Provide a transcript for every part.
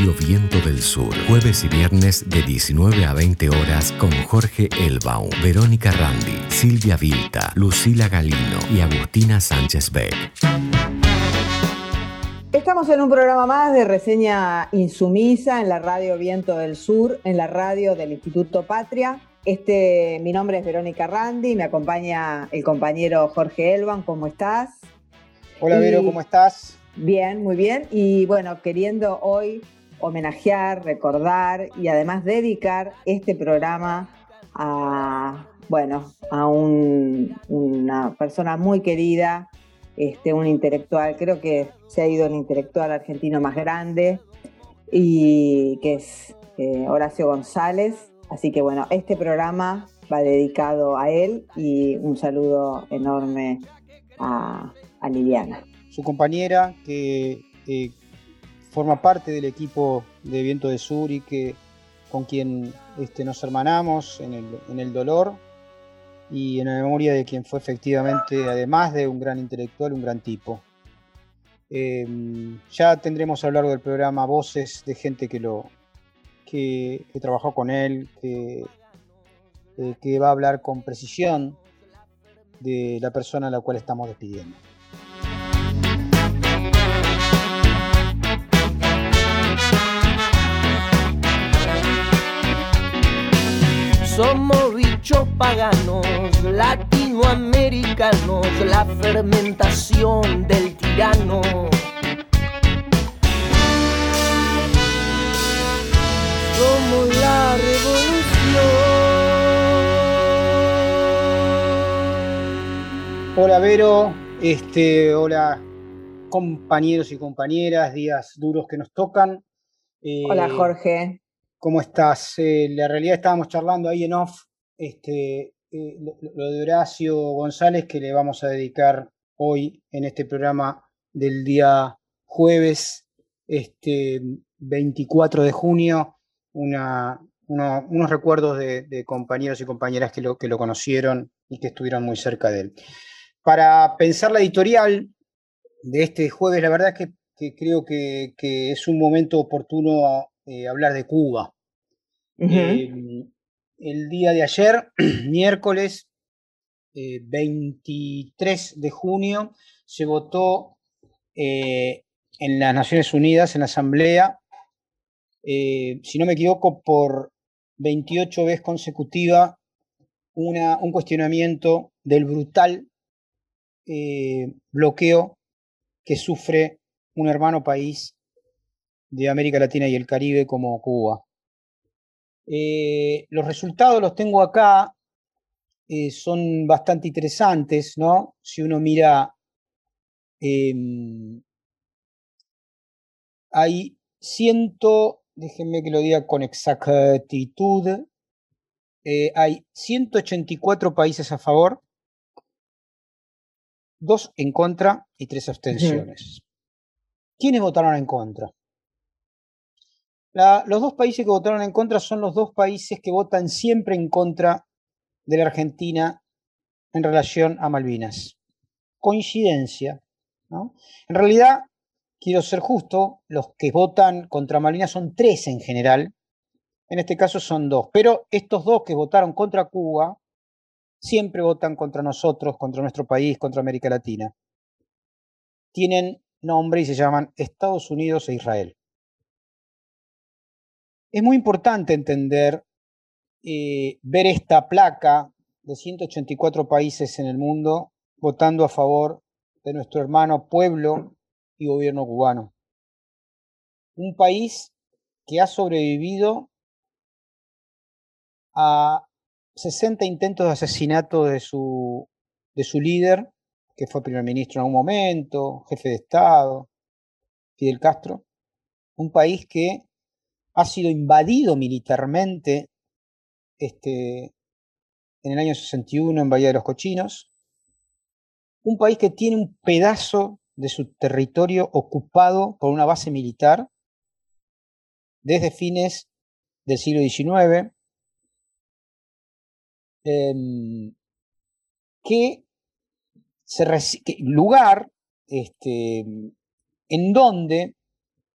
Radio Viento del Sur. Jueves y viernes de 19 a 20 horas con Jorge Elbaum, Verónica Randi, Silvia Vilta, Lucila Galino y Agustina Sánchez Beck. Estamos en un programa más de reseña insumisa en la radio Viento del Sur, en la radio del Instituto Patria. Este, mi nombre es Verónica Randi, me acompaña el compañero Jorge Elban. ¿Cómo estás? Hola Vero, ¿cómo estás? Bien, muy bien. Y bueno, queriendo hoy homenajear, recordar y además dedicar este programa a, bueno, a una persona muy querida, este, un intelectual, creo que se ha ido el intelectual argentino más grande, y que es eh, Horacio González. Así que bueno, este programa va dedicado a él y un saludo enorme a, Liliana. Su compañera que forma parte del equipo de Viento de Sur y que con quien este, nos hermanamos en el, dolor y en la memoria de quien fue efectivamente, además de un gran intelectual, un gran tipo. Em, ya tendremos a lo largo del programa voces de gente que lo que, trabajó con él, que, eh, que va a hablar con precisión de la persona a la cual estamos despidiendo. Bichos paganos, latinoamericanos, la fermentación del tirano. Somos la revolución. Hola Vero, este, hola compañeros y compañeras, días duros que nos tocan. hola eh, Jorge. ¿Cómo estás? Eh, la realidad estábamos charlando ahí en off este, eh, lo, de Horacio González que le vamos a dedicar hoy en este programa del día jueves este, 24 de junio, una, unos recuerdos de, compañeros y compañeras que lo, que lo conocieron y que estuvieron muy cerca de él. Para pensar la editorial de este jueves, la verdad es que, creo que, es un momento oportuno a, eh, hablar de Cuba. Em, el día de ayer, miércoles 23 eh, de junio, se votó eh, en las Naciones Unidas, en la Asamblea, si no me equivoco, por 28 veces consecutiva, una, un cuestionamiento del brutal bloqueo que sufre un hermano país de América Latina y el Caribe como Cuba. Eh, los resultados los tengo acá, eh, son bastante interesantes, ¿no? Si uno mira, em, hay ciento, déjenme que lo diga con exactitud, eh, hay 184 países a favor, dos en contra y tres abstenciones. ¿Quiénes votaron en contra? Los dos países que votaron en contra son los dos países que votan siempre en contra de la Argentina en relación a Malvinas. Coincidencia. ¿no? En realidad, quiero ser justo, los que votan contra Malvinas son tres en general. En este caso son dos. Pero estos dos que votaron contra Cuba siempre votan contra nosotros, contra nuestro país, contra América Latina. Tienen nombre y se llaman Estados Unidos e Israel. Es muy importante entender, eh, ver esta placa de 184 países en el mundo votando a favor de nuestro hermano pueblo y gobierno cubano. Un país que ha sobrevivido a 60 intentos de asesinato de su, de su líder, que fue primer ministro en algún momento, jefe de Estado, Fidel Castro. Un país que ha sido invadido militarmente este, en el año 61 en Bahía de los Cochinos, un país que tiene un pedazo de su territorio ocupado por una base militar desde fines del siglo XIX, em, que se lugar este, en donde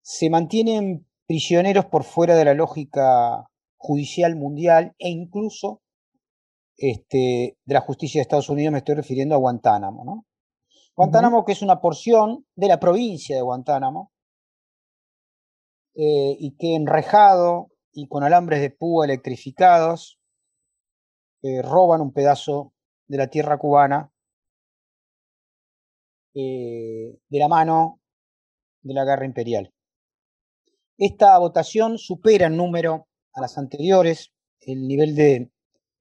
se mantienen prisioneros por fuera de la lógica judicial mundial e incluso este, de la justicia de Estados Unidos, me estoy refiriendo a Guantánamo. ¿no? Guantánamo, que es una porción de la provincia de Guantánamo, eh, y que enrejado y con alambres de púa electrificados, eh, roban un pedazo de la tierra cubana eh, de la mano de la guerra imperial. Esta votación supera en número a las anteriores, el nivel de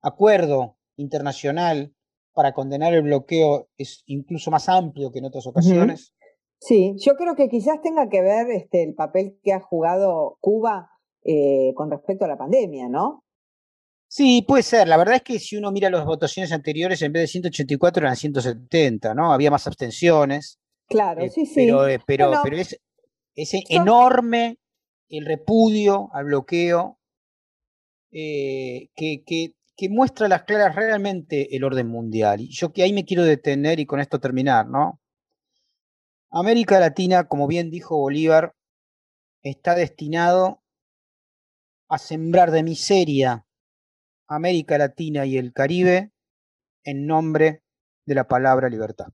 acuerdo internacional para condenar el bloqueo es incluso más amplio que en otras ocasiones. Sí, yo creo que quizás tenga que ver este, el papel que ha jugado Cuba eh, con respecto a la pandemia, ¿no? Sí, puede ser. La verdad es que si uno mira las votaciones anteriores, en vez de 184 eran 170, ¿no? Había más abstenciones. Claro, eh, sí, sí. Pero, eh, pero, pero es, enorme el repudio al bloqueo que, que, que, muestra las claras realmente el orden mundial. Y yo que ahí me quiero detener y con esto terminar, ¿no? América Latina, como bien dijo Bolívar, está destinado a sembrar de miseria América Latina y el Caribe en nombre de la palabra libertad.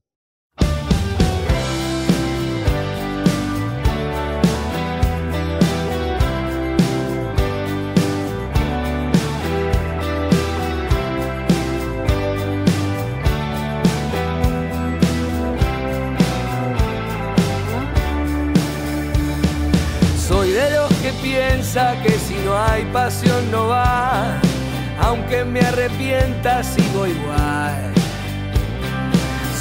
Piensa que si no hay pasión no va aunque me arrepienta sigo igual.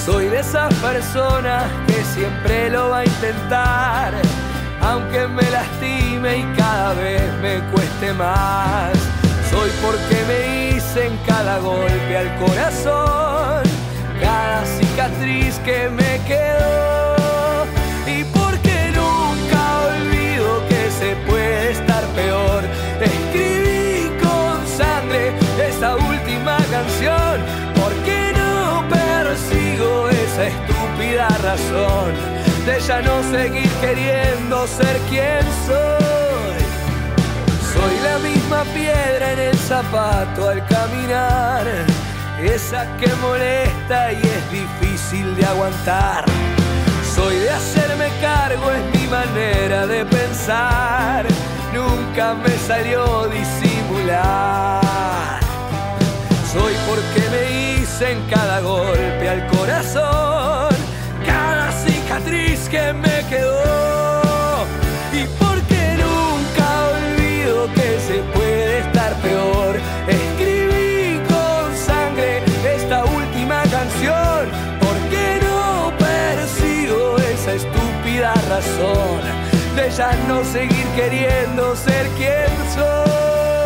Soy de esas personas que siempre lo va a intentar, aunque me lastime y cada vez me cueste más. Soy porque me hice en cada golpe al corazón, cada cicatriz que me quedó. De ya no seguir queriendo ser quien soy. Soy la misma piedra en el zapato al caminar, esa que molesta y es difícil de aguantar. Soy de hacerme cargo, es mi manera de pensar, nunca me salió disimular. Soy porque me hice en cada golpe al corazón, cicatriz que me quedó. Y porque nunca olvido que se puede estar peor. Escribí con sangre esta última canción, porque no persigo esa estúpida razón de ya no seguir queriendo ser quien soy.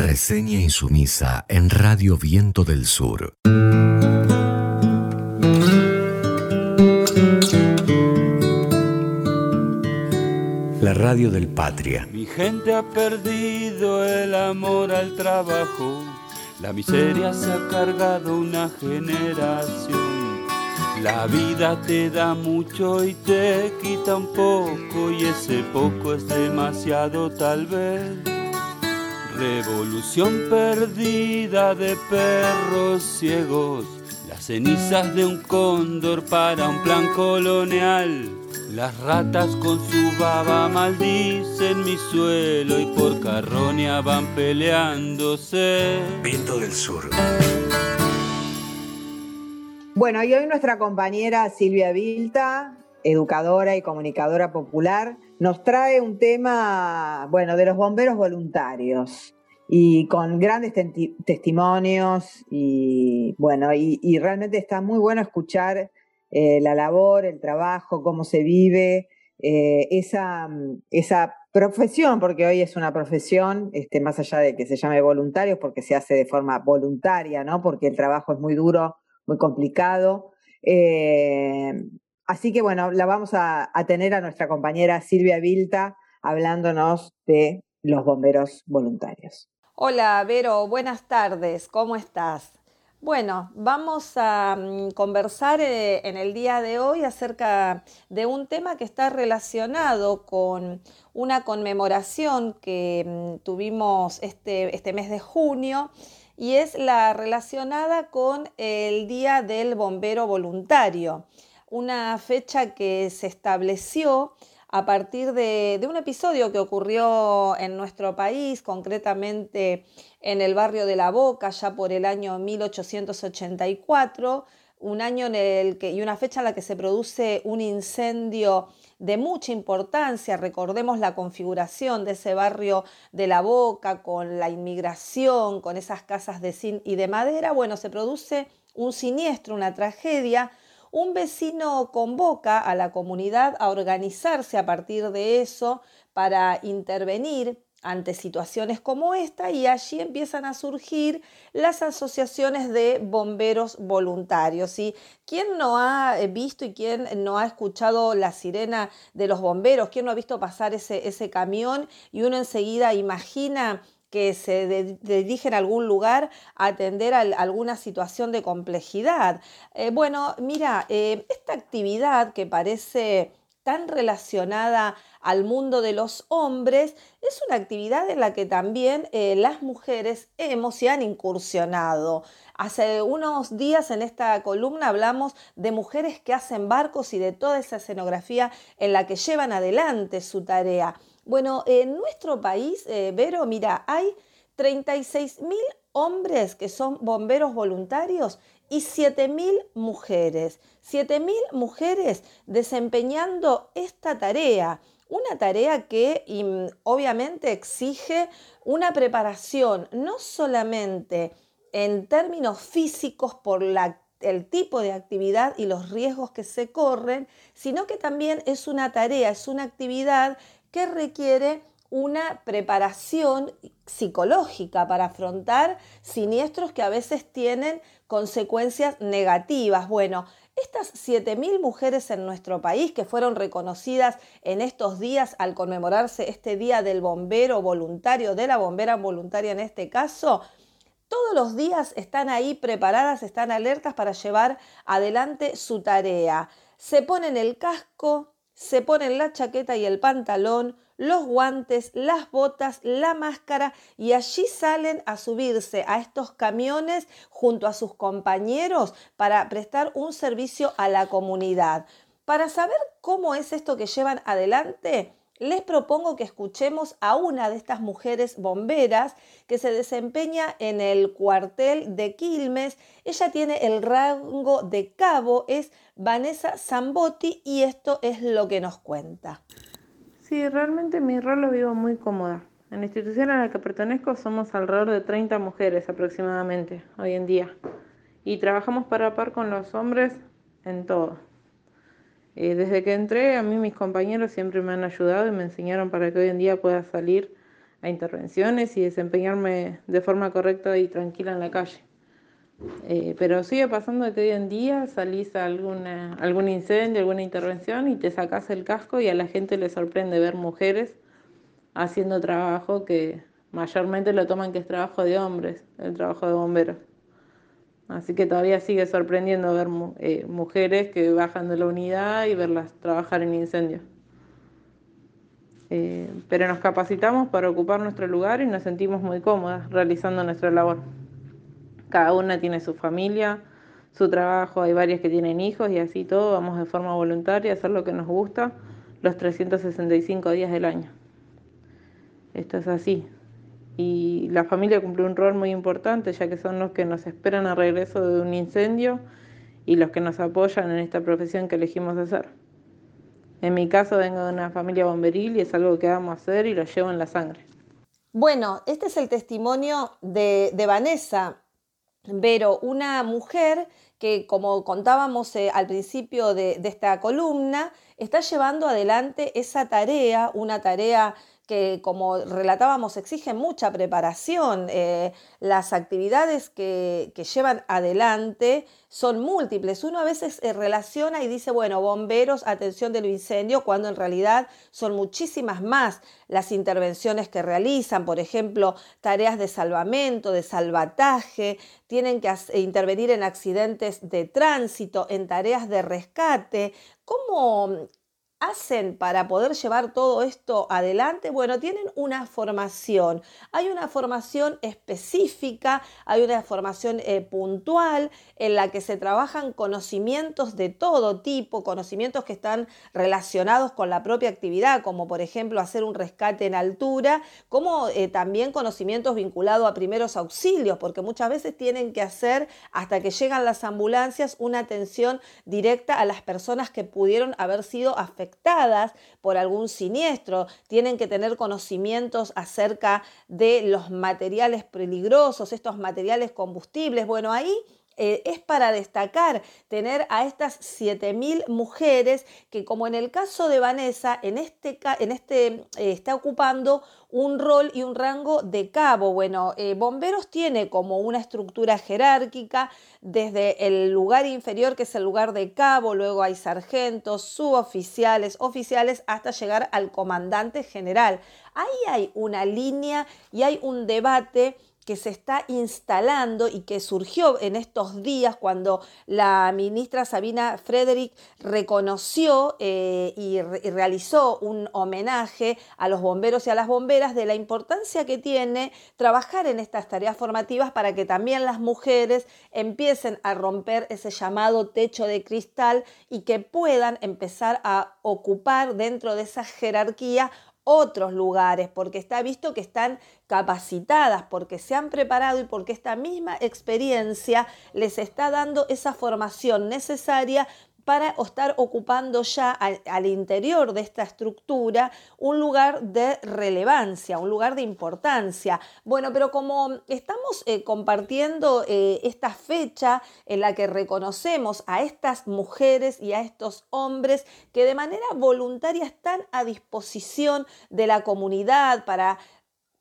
Reseña insumisa en Radio Viento del Sur. La radio del Patria. Mi gente ha perdido el amor al trabajo. La miseria se ha cargado una generación. La vida te da mucho y te quita un poco y ese poco es demasiado tal vez. Revolución perdida de perros ciegos, las cenizas de un cóndor para un plan colonial. Las ratas con su baba maldicen mi suelo y por carroña van peleándose. Viento del Sur. Bueno, y hoy nuestra compañera Silvia Vilta, educadora y comunicadora popular, nos trae un tema, bueno, de los bomberos voluntarios y con grandes testimonios y bueno, y, realmente está muy bueno escuchar eh, la labor, el trabajo, cómo se vive, eh, esa, esa profesión, porque hoy es una profesión, este, más allá de que se llame voluntarios, porque se hace de forma voluntaria, ¿no? Porque el trabajo es muy duro muy complicado. Eh, así que bueno, la vamos a, tener a nuestra compañera Silvia Vilta hablándonos de los bomberos voluntarios. Hola, Vero, buenas tardes, ¿cómo estás? Bueno, vamos a mm, conversar eh, en el día de hoy acerca de un tema que está relacionado con una conmemoración que mm, tuvimos este, este mes de junio y es la relacionada con el Día del Bombero Voluntario, una fecha que se estableció a partir de, un episodio que ocurrió en nuestro país, concretamente en el barrio de La Boca, ya por el año 1884, un año en el que, y una fecha en la que se produce un incendio de mucha importancia. Recordemos la configuración de ese barrio de la Boca con la inmigración, con esas casas de zinc y de madera. Bueno, se produce un siniestro, una tragedia. Un vecino convoca a la comunidad a organizarse a partir de eso para intervenir ante situaciones como esta y allí empiezan a surgir las asociaciones de bomberos voluntarios. ¿Y quién no ha eh, visto y quién no ha escuchado la sirena de los bomberos? ¿Quién no ha visto pasar ese, ese camión y uno enseguida imagina que se dirigen a algún lugar a atender a alguna situación de complejidad. Eh, bueno, mira, eh, esta actividad que parece tan relacionada al mundo de los hombres, es una actividad en la que también eh, las mujeres hemos y han incursionado. Hace unos días en esta columna hablamos de mujeres que hacen barcos y de toda esa escenografía en la que llevan adelante su tarea. Bueno, en nuestro país, eh, Vero, mira, hay 36 mil hombres que son bomberos voluntarios y 7.000 mujeres. 7.000 mujeres desempeñando esta tarea. Una tarea que obviamente exige una preparación, no solamente en términos físicos por el tipo de actividad y los riesgos que se corren, sino que también es una tarea, es una actividad que requiere una preparación psicológica para afrontar siniestros que a veces tienen consecuencias negativas. Bueno, estas 7.000 mujeres en nuestro país que fueron reconocidas en estos días al conmemorarse este Día del Bombero Voluntario, de la bombera voluntaria en este caso, todos los días están ahí preparadas, están alertas para llevar adelante su tarea. Se ponen el casco, se ponen la chaqueta y el pantalón, los guantes, las botas, la máscara y allí salen a subirse a estos camiones junto a sus compañeros para prestar un servicio a la comunidad. Para saber cómo es esto que llevan adelante, les propongo que escuchemos a una de estas mujeres bomberas que se desempeña en el cuartel de Quilmes. Ella tiene el rango de cabo, es Vanessa Zambotti y esto es lo que nos cuenta. Sí, realmente mi rol lo vivo muy cómoda. En la institución a la que pertenezco somos alrededor de 30 mujeres aproximadamente hoy en día y trabajamos para par con los hombres en todo. Desde que entré, a mí mis compañeros siempre me han ayudado y me enseñaron para que hoy en día pueda salir a intervenciones y desempeñarme de forma correcta y tranquila en la calle. Eh, pero sigue pasando que hoy en día salís a algún incendio, alguna intervención y te sacás el casco y a la gente le sorprende ver mujeres haciendo trabajo que mayormente lo toman que es trabajo de hombres, el trabajo de bomberos. Así que todavía sigue sorprendiendo ver eh, mujeres que bajan de la unidad y verlas trabajar en incendios. Eh, pero nos capacitamos para ocupar nuestro lugar y nos sentimos muy cómodas realizando nuestra labor. Cada una tiene su familia, su trabajo, hay varias que tienen hijos y así todo, vamos de forma voluntaria a hacer lo que nos gusta los 365 días del año. Esto es así, y la familia cumple un rol muy importante ya que son los que nos esperan al regreso de un incendio y los que nos apoyan en esta profesión que elegimos hacer. En mi caso vengo de una familia bomberil y es algo que amo hacer y lo llevo en la sangre. Bueno, este es el testimonio de, Vanessa Vero, una mujer que, como contábamos eh, al principio de, de esta columna, está llevando adelante esa tarea, una tarea que como relatábamos exigen mucha preparación. Eh, las actividades que, llevan adelante son múltiples. Uno a veces eh, relaciona y dice, bueno, bomberos, atención del incendio, cuando en realidad son muchísimas más las intervenciones que realizan, por ejemplo, tareas de salvamento, de salvataje, tienen que intervenir en accidentes de tránsito, en tareas de rescate. ¿Cómo, hacen para poder llevar todo esto adelante? Bueno, tienen una formación. Hay una formación específica, hay una formación eh, puntual en la que se trabajan conocimientos de todo tipo, conocimientos que están relacionados con la propia actividad, como por ejemplo hacer un rescate en altura, como eh, también conocimientos vinculados a primeros auxilios, porque muchas veces tienen que hacer, hasta que llegan las ambulancias, una atención directa a las personas que pudieron haber sido afectadas por algún siniestro, tienen que tener conocimientos acerca de los materiales peligrosos, estos materiales combustibles. Bueno, ahí eh, es para destacar tener a estas 7.000 mujeres que, como en el caso de Vanessa, en este, en este eh, está ocupando un rol y un rango de cabo. Bueno, eh, bomberos tiene como una estructura jerárquica desde el lugar inferior, que es el lugar de cabo, luego hay sargentos, suboficiales, oficiales, hasta llegar al comandante general. Ahí hay una línea y hay un debate que se está instalando y que surgió en estos días cuando la ministra Sabina Frederick reconoció eh, y, realizó un homenaje a los bomberos y a las bomberas de la importancia que tiene trabajar en estas tareas formativas para que también las mujeres empiecen a romper ese llamado techo de cristal y que puedan empezar a ocupar dentro de esa jerarquía otros lugares, porque está visto que están capacitadas, porque se han preparado y porque esta misma experiencia les está dando esa formación necesaria para estar ocupando ya al, interior de esta estructura un lugar de relevancia, un lugar de importancia. Bueno, pero como estamos eh, compartiendo eh, esta fecha en la que reconocemos a estas mujeres y a estos hombres que de manera voluntaria están a disposición de la comunidad para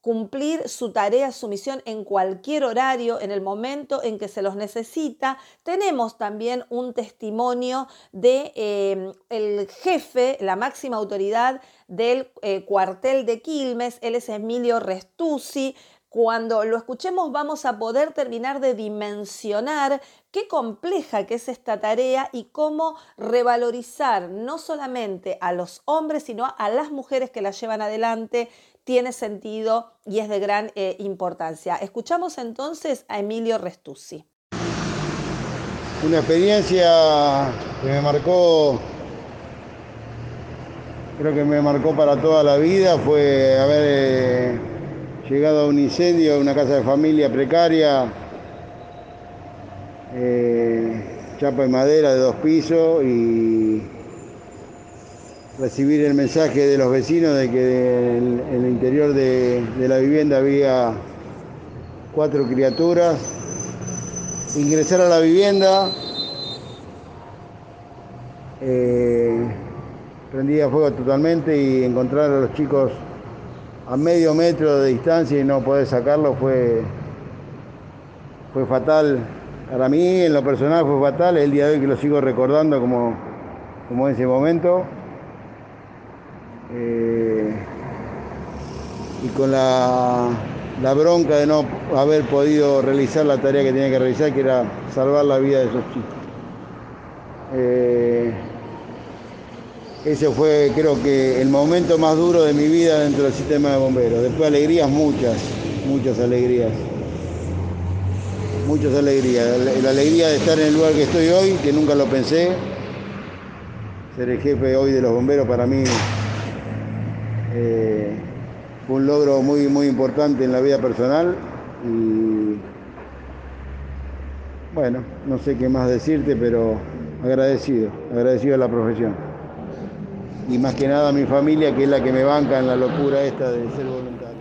cumplir su tarea, su misión en cualquier horario, en el momento en que se los necesita. Tenemos también un testimonio de em, el jefe, la máxima autoridad del eh, cuartel de Quilmes, él es Emilio Restucci. Cuando lo escuchemos vamos a poder terminar de dimensionar qué compleja que es esta tarea y cómo revalorizar no solamente a los hombres, sino a las mujeres que la llevan adelante tiene sentido y es de gran eh, importancia. Escuchamos entonces a Emilio Restucci. Una experiencia que me marcó, creo que me marcó para toda la vida, fue haber eh, llegado a un incendio, a una casa de familia precaria, eh, chapa de madera de dos pisos y recibir el mensaje de los vecinos de que en, el interior de, la vivienda había cuatro criaturas. Ingresar a la vivienda, eh, prendía fuego totalmente y encontrar a los chicos a medio metro de distancia y no poder sacarlos fue, fue fatal. Para mí, en lo personal, fue fatal. El día de hoy que lo sigo recordando como, como ese momento. Con la la bronca de no haber podido realizar la tarea que tenía que realizar, que era salvar la vida de esos chicos. Eh, ese fue creo que el momento más duro de mi vida dentro del sistema de bomberos. Después alegrías muchas, muchas alegrías. Muchas alegrías. La, alegría de estar en el lugar que estoy hoy, que nunca lo pensé. Ser el jefe hoy de los bomberos para mí fue un logro muy, muy importante en la vida personal. Y bueno, no sé qué más decirte, pero agradecido, agradecido a la profesión y más que nada a mi familia, que es la que me banca en la locura esta de ser voluntario.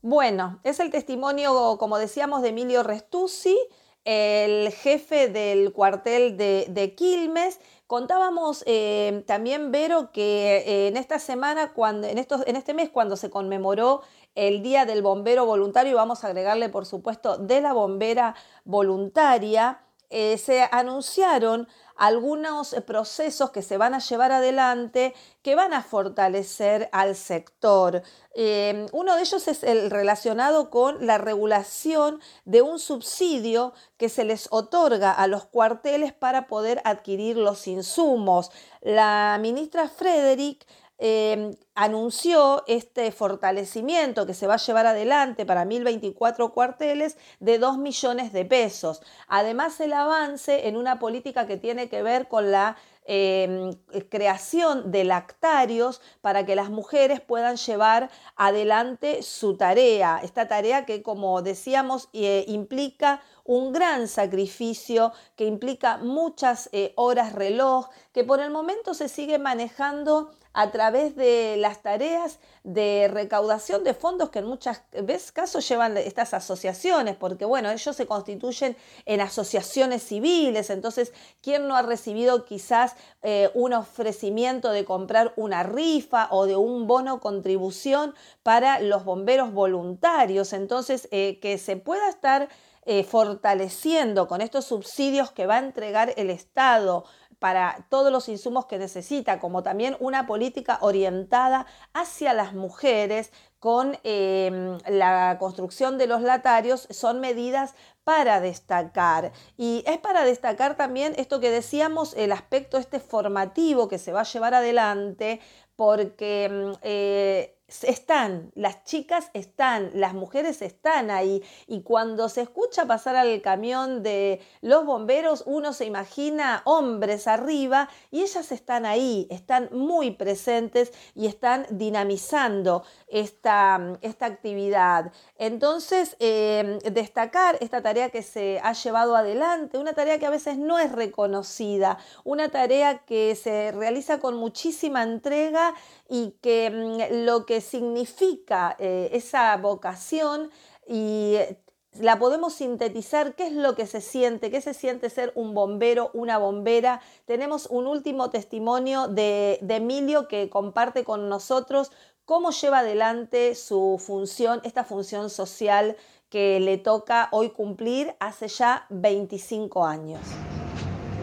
Bueno, es el testimonio, como decíamos, de Emilio Restucci, el jefe del cuartel de, Quilmes. Contábamos eh, también, Vero, que eh, en esta semana, cuando, en, estos, en este mes, cuando se conmemoró el Día del Bombero Voluntario, vamos a agregarle, por supuesto, de la bombera voluntaria, eh, se anunciaron algunos procesos que se van a llevar adelante que van a fortalecer al sector. Eh, uno de ellos es el relacionado con la regulación de un subsidio que se les otorga a los cuarteles para poder adquirir los insumos. La ministra Frederick Em, anunció este fortalecimiento que se va a llevar adelante para 1024 cuarteles de 2 millones de pesos. Además, el avance en una política que tiene que ver con la em, creación de lactarios para que las mujeres puedan llevar adelante su tarea. Esta tarea que, como decíamos, eh, implica un gran sacrificio, que implica muchas eh, horas reloj, que por el momento se sigue manejando a través de las tareas de recaudación de fondos que en muchas veces casos llevan estas asociaciones, porque bueno, ellos se constituyen en asociaciones civiles, entonces, ¿quién no ha recibido quizás eh, un ofrecimiento de comprar una rifa o de un bono contribución para los bomberos voluntarios? Entonces, eh, que se pueda estar eh, fortaleciendo con estos subsidios que va a entregar el Estado para todos los insumos que necesita, como también una política orientada hacia las mujeres con em, la construcción de los latarios, son medidas para destacar. Y es para destacar también esto que decíamos, el aspecto este formativo que se va a llevar adelante, porque em, eh, están, las chicas están, las mujeres están ahí y cuando se escucha pasar al camión de los bomberos uno se imagina hombres arriba y ellas están ahí, están muy presentes y están dinamizando esta, esta actividad. Entonces, em, destacar esta tarea que se ha llevado adelante, una tarea que a veces no es reconocida, una tarea que se realiza con muchísima entrega y que mm, lo que significa eh, esa vocación y eh, la podemos sintetizar, qué es lo que se siente, qué se siente ser un bombero, una bombera. Tenemos un último testimonio de, de Emilio que comparte con nosotros cómo lleva adelante su función, esta función social que le toca hoy cumplir hace ya 25 años.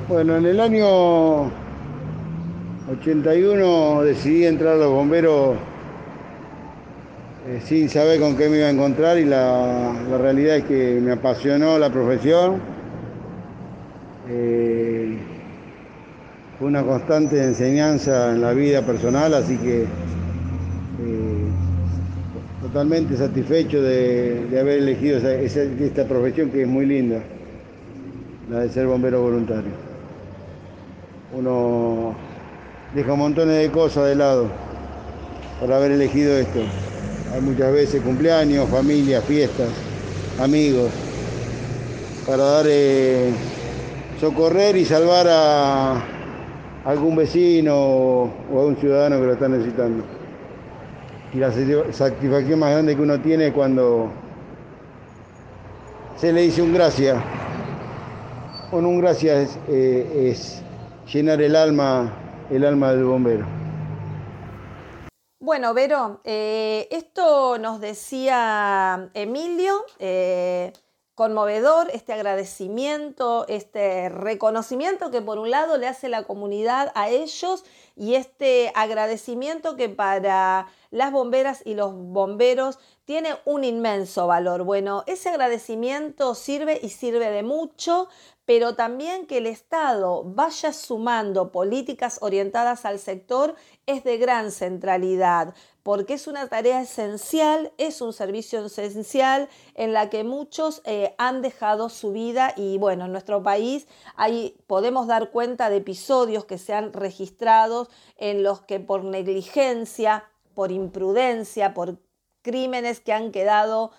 Bueno, en el año 81 decidí entrar a los bomberos eh, sin saber con qué me iba a encontrar y la, realidad es que me apasionó la profesión. Eh, fue una constante enseñanza en la vida personal, así que eh, totalmente satisfecho de, haber elegido esta profesión que es muy linda, la de ser bombero voluntario. Uno deja montones de cosas de lado por haber elegido esto. Hay muchas veces cumpleaños, familia, fiestas, amigos, para dar eh, socorrer y salvar a algún vecino o a un ciudadano que lo está necesitando. Y la satisfacción más grande que uno tiene es cuando se le dice un gracias. Con un gracias eh, es llenar el alma el alma del bombero. Bueno, Vero, eh, esto nos decía Emilio, eh, conmovedor este agradecimiento, este reconocimiento que por un lado le hace la comunidad a ellos y este agradecimiento que para las bomberas y los bomberos tiene un inmenso valor. Bueno, ese agradecimiento sirve y sirve de mucho, pero también que el Estado vaya sumando políticas orientadas al sector es de gran centralidad, porque es una tarea esencial, es un servicio esencial en la que muchos eh, han dejado su vida y bueno, en nuestro país hay, podemos dar cuenta de episodios que se han registrado en los que por negligencia, por imprudencia, por crímenes que han quedado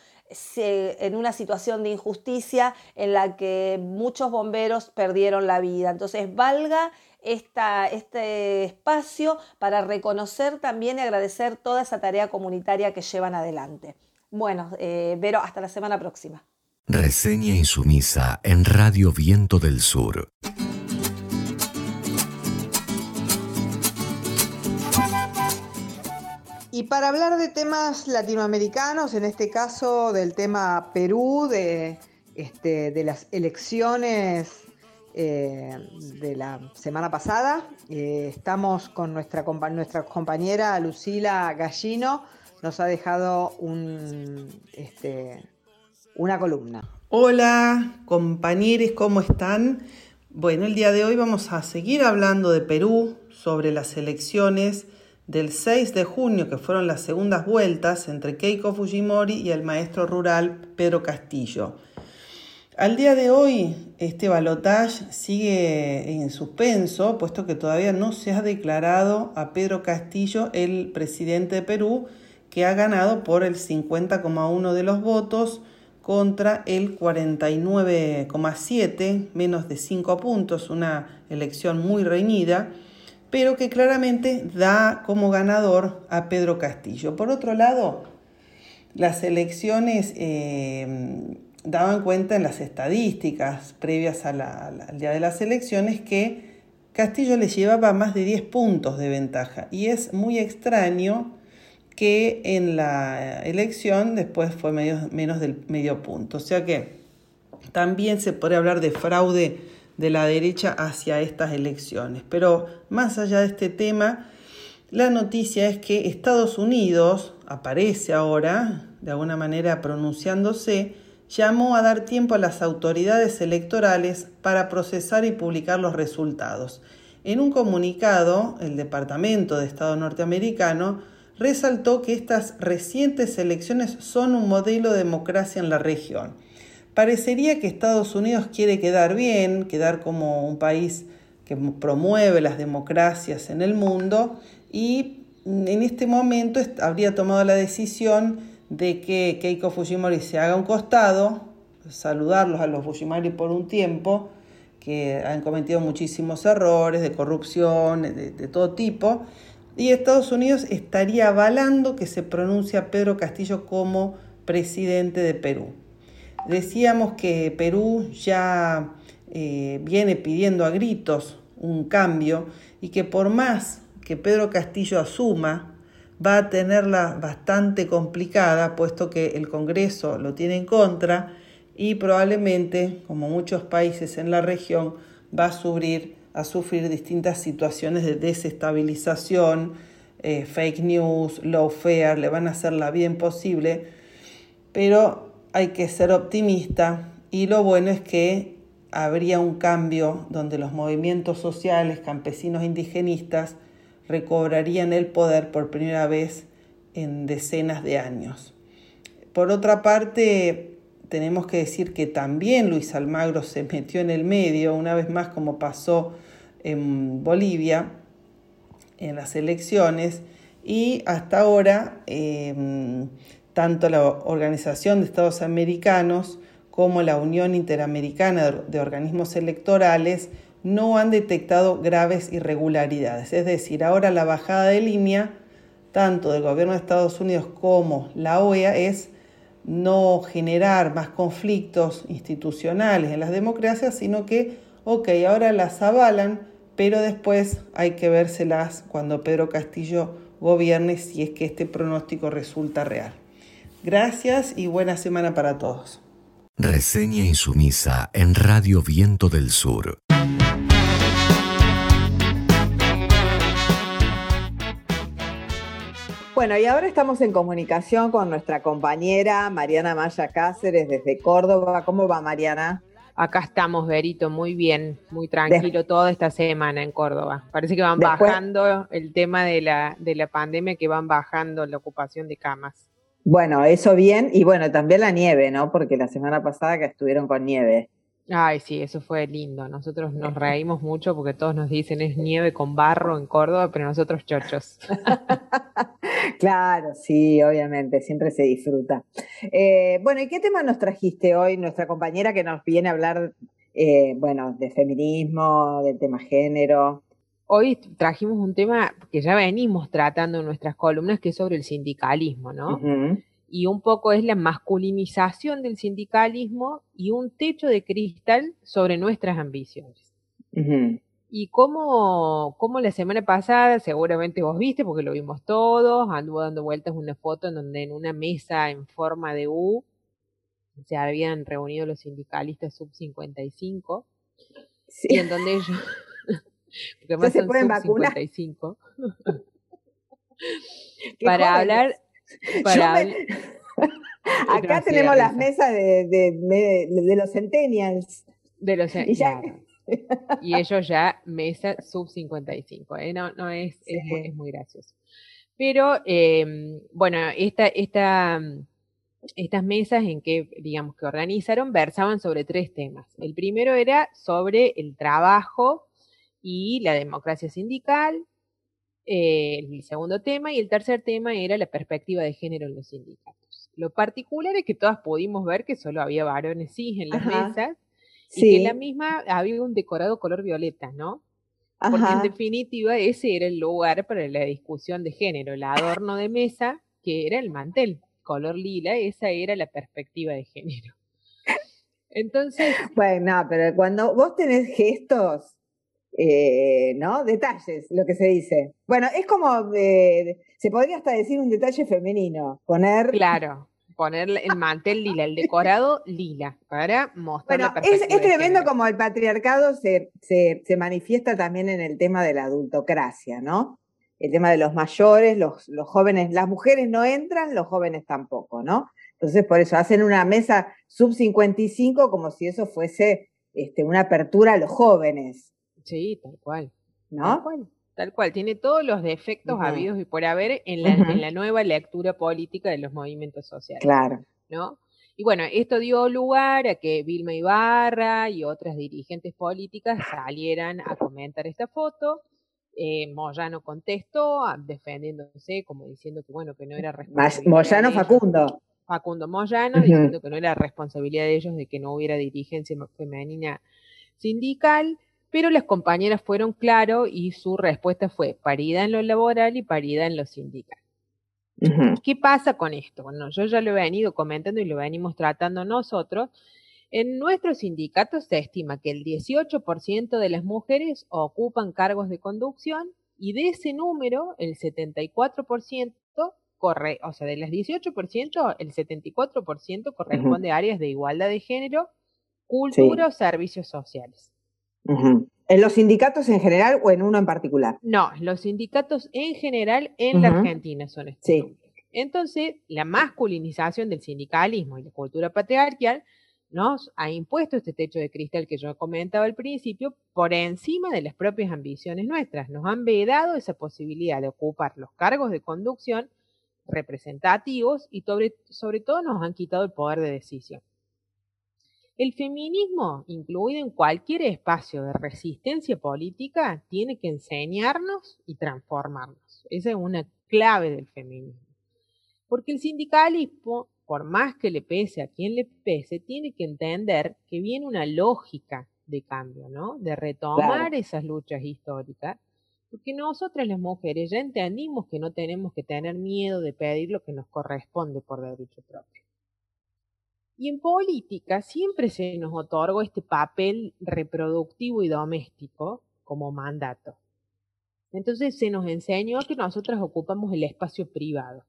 en una situación de injusticia en la que muchos bomberos perdieron la vida. Entonces, valga este espacio para reconocer también y agradecer toda esa tarea comunitaria que llevan adelante. Bueno, eh, hasta la semana próxima. Reseña insumisa en Radio Viento del Sur. Y para hablar de temas latinoamericanos, en este caso del tema Perú, de, este, las elecciones eh, de la semana pasada, eh, estamos con nuestra, nuestra compañera Lucila Gallino, nos ha dejado un, este, una columna. Hola compañeros, ¿cómo están? Bueno, el día de hoy vamos a seguir hablando de Perú, sobre las elecciones del 6 de junio, que fueron las segundas vueltas entre Keiko Fujimori y el maestro rural Pedro Castillo. Al día de hoy, este balotaje sigue en suspenso, puesto que todavía no se ha declarado a Pedro Castillo el presidente de Perú, que ha ganado por el 50,1 de los votos contra el 49,7, menos de 5 puntos, una elección muy reñida pero que claramente da como ganador a Pedro Castillo. Por otro lado, las elecciones eh, daban cuenta en las estadísticas previas al día de las elecciones que Castillo le llevaba más de 10 puntos de ventaja y es muy extraño que en la elección después fue menos del medio punto. O sea que también se puede hablar de fraude de la derecha hacia estas elecciones. Pero más allá de este tema, la noticia es que Estados Unidos, aparece ahora, de alguna manera pronunciándose, llamó a dar tiempo a las autoridades electorales para procesar y publicar los resultados. En un comunicado, el Departamento de Estado norteamericano resaltó que estas recientes elecciones son un modelo de democracia en la región Parecería que Estados Unidos quiere quedar bien, quedar como un país que promueve las democracias en el mundo y en este momento habría tomado la decisión de que Keiko Fujimori se haga un costado, saludarlos a los Fujimori por un tiempo, que han cometido muchísimos errores de corrupción, de, todo tipo, y Estados Unidos estaría avalando que se pronuncie a Pedro Castillo como presidente de Perú. Decíamos que Perú ya eh, viene pidiendo a gritos un cambio y que por más que Pedro Castillo asuma, va a tenerla bastante complicada, puesto que el Congreso lo tiene en contra y probablemente, como muchos países en la región, va a sufrir, a sufrir distintas situaciones de desestabilización, eh, fake news, lawfare, le van a hacer la bien posible, pero hay que ser optimista y lo bueno es que habría un cambio donde los movimientos sociales, campesinos, indigenistas recobrarían el poder por primera vez en decenas de años. Por otra parte, tenemos que decir que también Luis Almagro se metió en el medio, una vez más como pasó en Bolivia, en las elecciones, y hasta ahora eh, tanto la Organización de Estados Americanos como la Unión Interamericana de Organismos Electorales no han detectado graves irregularidades. Es decir, ahora la bajada de línea, tanto del gobierno de Estados Unidos como la OEA, es no generar más conflictos institucionales en las democracias, sino que, ok, ahora las avalan, pero después hay que vérselas cuando Pedro Castillo gobierne si es que este pronóstico resulta real. Gracias y buena semana para todos. Reseña insumisa en Radio Viento del Sur. Bueno, y ahora estamos en comunicación con nuestra compañera Mariana Maya Cáceres desde Córdoba. ¿Cómo va Mariana? Acá estamos, Berito, muy bien, muy tranquilo toda esta semana en Córdoba. Parece que van bajando el tema de la, de la pandemia, que van bajando la ocupación de camas. Bueno, eso bien, y bueno, también la nieve, ¿no? Porque la semana pasada que estuvieron con nieve. Ay, sí, eso fue lindo. Nosotros nos reímos mucho porque todos nos dicen es nieve con barro en Córdoba, pero nosotros chochos. claro, sí, obviamente, siempre se disfruta. Eh, bueno, ¿y qué tema nos trajiste hoy? Nuestra compañera que nos viene a hablar, eh, bueno, de feminismo, del tema género. Hoy trajimos un tema que ya venimos tratando en nuestras columnas, que es sobre el sindicalismo, ¿no? y un poco es la masculinización del sindicalismo y un techo de cristal sobre nuestras ambiciones. Y como, como la semana pasada, seguramente vos viste, porque lo vimos todos, anduvo dando vueltas una foto en donde en una mesa en forma de U se habían reunido los sindicalistas sub 55 y en donde ellos porque más se pueden vacunar 55 para hablar Acá tenemos las mesas de, los centennials. De los y, y ellos ya mesa sub 55, ¿eh? no, no es, es, muy, gracioso. Pero em, bueno, esta, esta, estas mesas en que, digamos, que organizaron versaban sobre tres temas. El primero era sobre el trabajo y la democracia sindical, eh, el segundo tema, y el tercer tema era la perspectiva de género en los sindicatos. Lo particular es que todas pudimos ver que solo había varones sí en las mesas y que en la misma había un decorado color violeta, ¿no? Porque en definitiva ese era el lugar para la discusión de género, el adorno de mesa, que era el mantel, color lila, esa era la perspectiva de género. Entonces. Bueno, pero cuando vos tenés gestos eh, ¿no? Detalles, lo que se dice. Bueno, es como, se podría hasta decir un detalle femenino, poner... Claro, poner el mantel lila, el decorado lila, para mostrar bueno, es, es tremendo como el patriarcado se, se, se, manifiesta también en el tema de la adultocracia, ¿no? El tema de los mayores, los, los jóvenes, las mujeres no entran, los jóvenes tampoco, ¿no? Entonces, por eso hacen una mesa sub 55 como si eso fuese este, una apertura a los jóvenes. Sí, tal cual. ¿No? Tal cual. Tal cual. Tiene todos los defectos habidos y por haber en la, en la nueva lectura política de los movimientos sociales. Claro. ¿No? Y bueno, esto dio lugar a que Vilma Ibarra y otras dirigentes políticas salieran a comentar esta foto. Eh, Moyano contestó, defendiéndose, como diciendo que bueno, que no era responsabilidad. Moyano Facundo. Facundo Moyano, diciendo que no era responsabilidad de ellos de que no hubiera dirigencia femenina sindical. Pero las compañeras fueron claro y su respuesta fue paridad en lo laboral y paridad en lo sindical. ¿Qué pasa con esto? Bueno, yo ya lo he venido comentando y lo venimos tratando nosotros. En nuestros sindicatos se estima que el 18% de las mujeres ocupan cargos de conducción y de ese número, el 74% corre, o sea, de las 18%, el 74% corresponde a áreas de igualdad de género, cultura o servicios sociales. ¿En los sindicatos en general o en uno en particular? No, los sindicatos en general en la Argentina son estos. Sí. Entonces, la masculinización del sindicalismo y la cultura patriarcal nos ha impuesto este techo de cristal que yo comentaba al principio por encima de las propias ambiciones nuestras. Nos han vedado esa posibilidad de ocupar los cargos de conducción representativos y sobre, sobre todo nos han quitado el poder de decisión. El feminismo, incluido en cualquier espacio de resistencia política, tiene que enseñarnos y transformarnos. Esa es una clave del feminismo. Porque el sindicalismo, por más que le pese a quien le pese, tiene que entender que viene una lógica de cambio, ¿no? De retomar esas luchas históricas. Porque nosotras las mujeres ya entendimos que no tenemos que tener miedo de pedir lo que nos corresponde por derecho propio. Y en política siempre se nos otorgó este papel reproductivo y doméstico como mandato. Entonces se nos enseñó que nosotras ocupamos el espacio privado.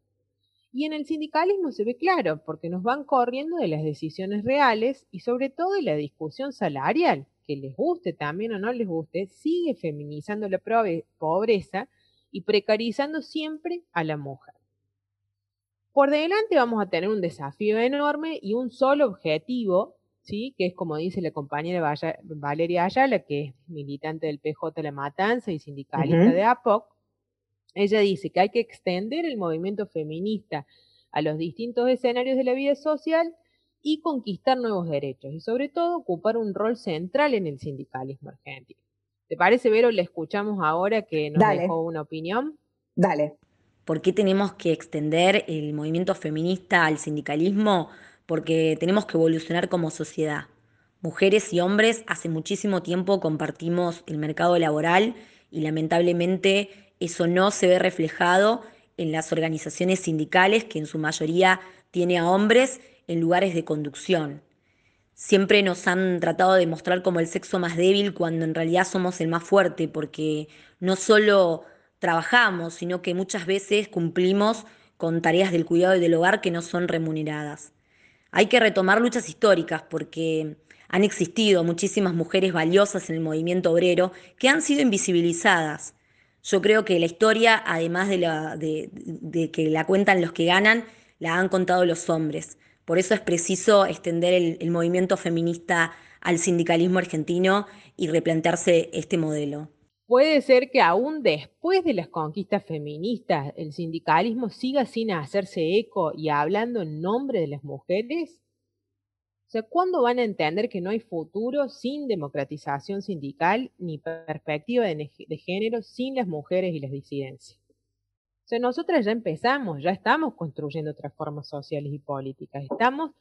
Y en el sindicalismo se ve claro, porque nos van corriendo de las decisiones reales y sobre todo de la discusión salarial, que les guste también o no les guste, sigue feminizando la pobreza y precarizando siempre a la mujer. Por delante vamos a tener un desafío enorme y un solo objetivo, ¿sí? que es como dice la compañera Valeria Ayala, que es militante del PJ La Matanza y sindicalista de APOC. Ella dice que hay que extender el movimiento feminista a los distintos escenarios de la vida social y conquistar nuevos derechos y sobre todo ocupar un rol central en el sindicalismo argentino. ¿Te parece, Vero? Le escuchamos ahora que nos dejó una opinión. Dale. ¿Por qué tenemos que extender el movimiento feminista al sindicalismo? Porque tenemos que evolucionar como sociedad. Mujeres y hombres hace muchísimo tiempo compartimos el mercado laboral y lamentablemente eso no se ve reflejado en las organizaciones sindicales que en su mayoría tiene a hombres en lugares de conducción. Siempre nos han tratado de mostrar como el sexo más débil cuando en realidad somos el más fuerte porque no solo trabajamos, sino que muchas veces cumplimos con tareas del cuidado y del hogar que no son remuneradas. Hay que retomar luchas históricas porque han existido muchísimas mujeres valiosas en el movimiento obrero que han sido invisibilizadas. Yo creo que la historia, además de, que la cuentan los que ganan, la han contado los hombres. Por eso es preciso extender el movimiento feminista al sindicalismo argentino y replantearse este modelo. Puede ser que aún después de las conquistas feministas el sindicalismo siga sin hacerse eco y hablando en nombre de las mujeres. O ¿cuándo van a entender que no hay futuro sin democratización sindical ni perspectiva de, género sin las mujeres y las disidencias? O nosotras ya empezamos, ya estamos construyendo otras formas sociales y políticas, estamos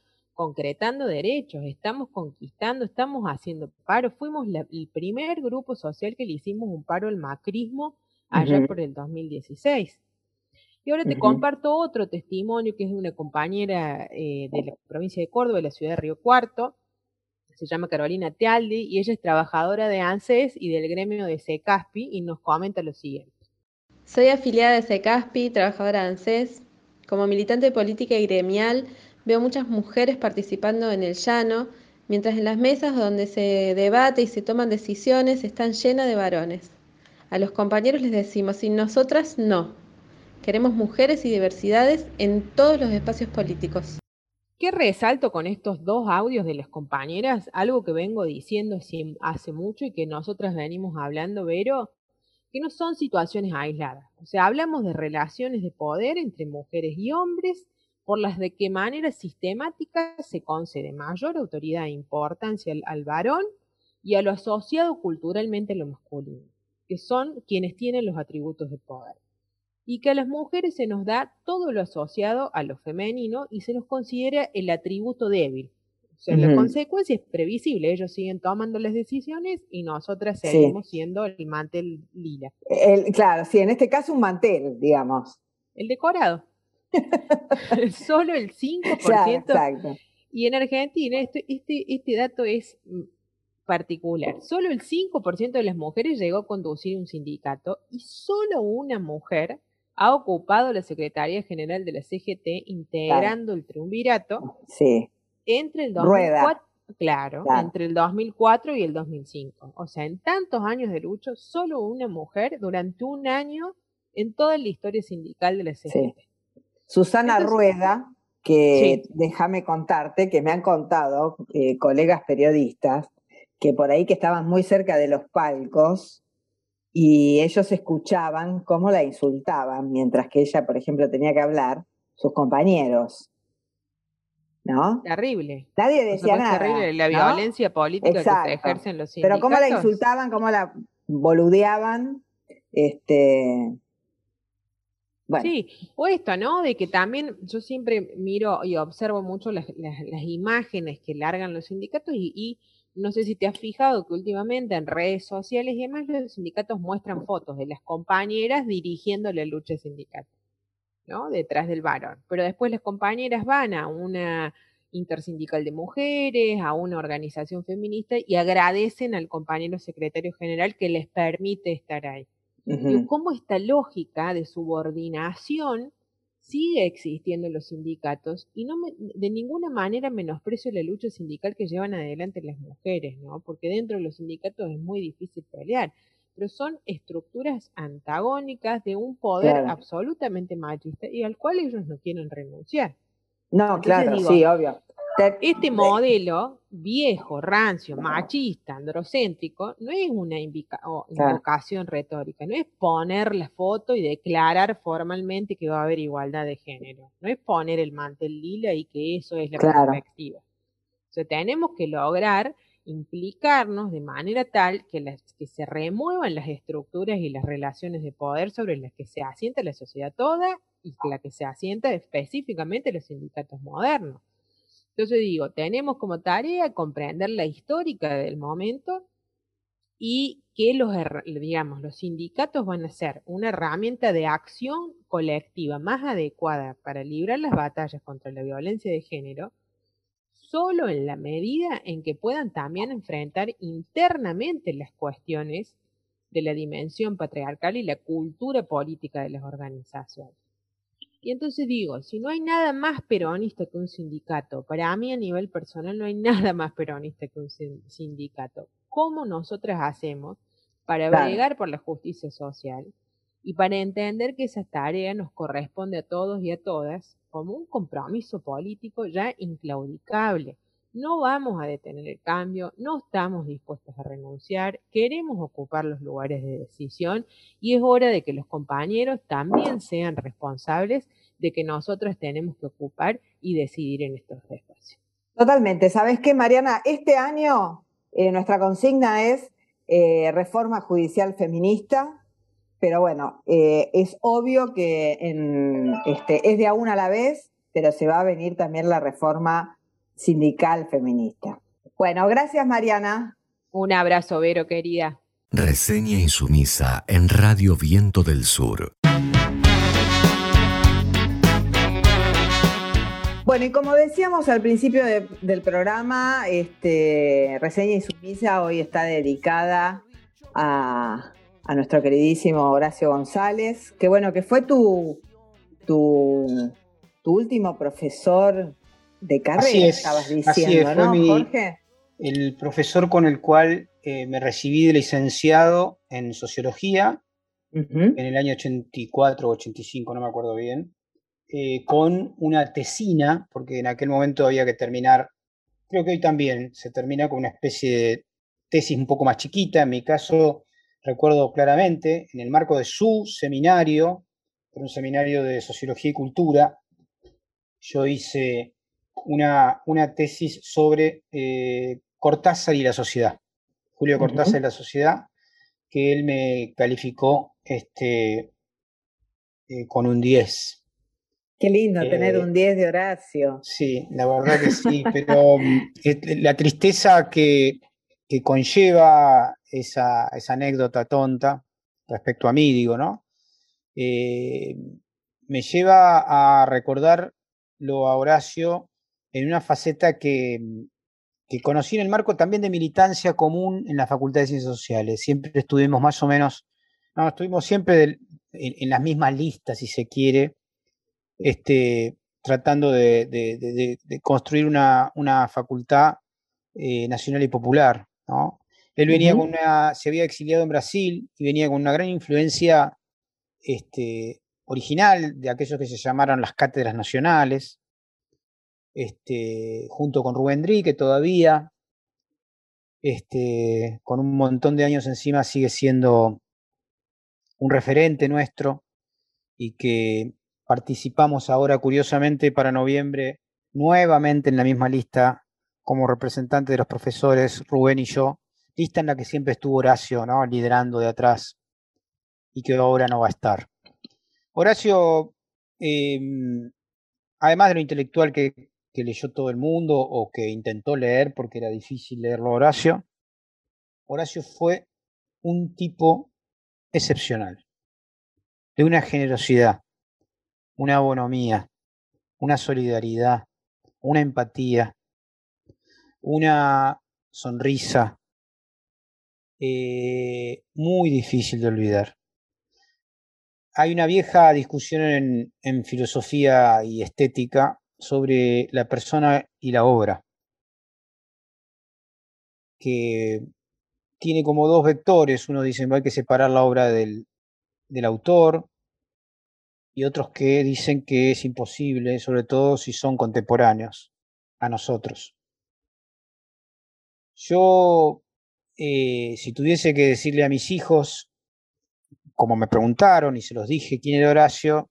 concretando derechos, estamos conquistando, estamos haciendo paro. Fuimos el primer grupo social que le hicimos un paro al macrismo allá por el 2016. Y ahora te comparto otro testimonio que es de una compañera eh, de la provincia de Córdoba, de la ciudad de Río Cuarto. Se llama Carolina Tealdi y ella es trabajadora de ANSES y del gremio de SECASPI y nos comenta lo siguiente. Soy afiliada de SECASPI, trabajadora de ANSES. Como militante política y gremial, Veo muchas mujeres participando en el llano, mientras en las mesas donde se debate y se toman decisiones están llenas de varones. A los compañeros les decimos, sin nosotras no. Queremos mujeres y diversidades en todos los espacios políticos. ¿Qué resalto con estos dos audios de las compañeras? Algo que vengo diciendo hace mucho y que nosotras venimos hablando, Vero, que no son situaciones aisladas. O sea, hablamos de relaciones de poder entre mujeres y hombres por las de qué manera sistemática se concede mayor autoridad e importancia al, varón y a lo asociado culturalmente a lo masculino, que son quienes tienen los atributos de poder. Y que a las mujeres se nos da todo lo asociado a lo femenino y se nos considera el atributo débil. O sea, la consecuencia es previsible. Ellos siguen tomando las decisiones y nosotras seguimos siendo el mantel lila. claro, sí, en este caso un mantel, digamos. El decorado. Solo el 5%. Y en Argentina este, este, este dato es mm, particular. Solo el 5% de las mujeres llegó a conducir un sindicato y solo una mujer ha ocupado la Secretaría General de la CGT integrando el triunvirato sí. entre el 2004, claro, entre el 2004 y el 2005. O sea, en tantos años de lucha, solo una mujer durante un año en toda la historia sindical de la CGT. Susana Rueda, que déjame contarte, que me han contado eh, colegas periodistas, que por ahí que estaban muy cerca de los palcos y ellos escuchaban cómo la insultaban mientras que ella, por ejemplo, tenía que hablar, sus compañeros. ¿No? Terrible. Nadie decía nada. Terrible la violencia política que se ejerce en los sindicatos. Pero cómo la insultaban, cómo la boludeaban, este, Sí, o esto, ¿no? De que también yo siempre miro y observo mucho las, imágenes que largan los sindicatos y, no sé si te has fijado que últimamente en redes sociales y demás los sindicatos muestran fotos de las compañeras dirigiendo la lucha sindical, ¿no? Detrás del varón. Pero después las compañeras van a una intersindical de mujeres, a una organización feminista y agradecen al compañero secretario general que les permite estar ahí cómo esta lógica de subordinación sigue existiendo los sindicatos y no de ninguna manera menosprecio la lucha sindical que llevan adelante las mujeres, ¿no? Porque dentro de los sindicatos es muy difícil pelear, pero son estructuras antagónicas de un poder absolutamente machista y al cual ellos no quieren renunciar. No, claro, sí, obvio. Este modelo viejo, rancio, machista, androcéntrico, no es una invocación retórica, no es poner la foto y declarar formalmente que va a haber igualdad de género, no es poner el mantel lila y que eso es la perspectiva. O sea, tenemos que lograr implicarnos de manera tal que, las, que se remuevan las estructuras y las relaciones de poder sobre las que se asienta la sociedad toda y la que se asienta específicamente los sindicatos modernos. Entonces digo, tenemos como tarea comprender la histórica del momento y que los, digamos, los sindicatos van a ser una herramienta de acción colectiva más adecuada para librar las batallas contra la violencia de género, solo en la medida en que puedan también enfrentar internamente las cuestiones de la dimensión patriarcal y la cultura política de las organizaciones. Y entonces digo, si no hay nada más peronista que un sindicato, para mí a nivel personal no hay nada más peronista que un sindicato. ¿Cómo nosotras hacemos para bregar por la justicia social y para entender que esa tarea nos corresponde a todos y a todas como un compromiso político ya inclaudicable? No vamos a detener el cambio, no estamos dispuestos a renunciar, queremos ocupar los lugares de decisión y es hora de que los compañeros también sean responsables de que nosotros tenemos que ocupar y decidir en estos espacios. Totalmente. ¿Sabes qué, Mariana? Este año eh, nuestra consigna es eh, reforma judicial feminista, pero bueno, eh, es obvio que este, es de a una a la vez, pero se va a venir también la reforma sindical feminista. Bueno, gracias Mariana. Un abrazo, Vero, querida. Reseña insumisa en Radio Viento del Sur. Bueno, y como decíamos al principio del programa, este, Reseña Insumisa hoy está dedicada a, nuestro queridísimo Horacio González, que bueno, que fue tu, tu, tu último profesor de carrera, estabas diciendo, ¿no, Jorge? El profesor con el cual eh, me recibí de licenciado en sociología en el año 84 o 85, no me acuerdo bien, eh, con una tesina, porque en aquel momento había que terminar, creo que hoy también se termina con una especie de tesis un poco más chiquita, en mi caso recuerdo claramente, en el marco de su seminario, un seminario de sociología y cultura, yo hice una, una tesis sobre eh, Cortázar y la sociedad. Julio Cortázar y la sociedad, que él me calificó este, eh, con un 10. Qué lindo tener eh, un 10 de Horacio. Sí, la verdad que sí, pero la tristeza que, que conlleva esa, esa, anécdota tonta respecto a mí, digo, ¿no? me lleva a recordar lo a Horacio en una faceta que, conocí en el marco también de militancia común en la Facultad de Ciencias Sociales. Siempre estuvimos más o menos, no, estuvimos siempre en, las mismas listas, si se quiere, este, tratando de, construir una, facultad eh, nacional y popular. ¿no? Él venía con una, se había exiliado en Brasil y venía con una gran influencia este, original de aquellos que se llamaron las cátedras nacionales, este, junto con Rubén Dri, que todavía, este, con un montón de años encima, sigue siendo un referente nuestro y que participamos ahora, curiosamente, para noviembre, nuevamente en la misma lista como representante de los profesores, Rubén y yo, lista en la que siempre estuvo Horacio, ¿no? liderando de atrás y que ahora no va a estar. Horacio, em, además de lo intelectual que, que leyó todo el mundo o que intentó leer porque era difícil leerlo Horacio. Horacio fue un tipo excepcional, de una generosidad, una bonomía, una solidaridad, una empatía, una sonrisa eh, muy difícil de olvidar. hay una vieja discusión en, filosofía y estética sobre la persona y la obra, que tiene como dos vectores. Uno dice que hay que separar la obra del, del autor y otros que dicen que es imposible, sobre todo si son contemporáneos a nosotros. Yo, eh, si tuviese que decirle a mis hijos como me preguntaron y se los dije quién era Horacio,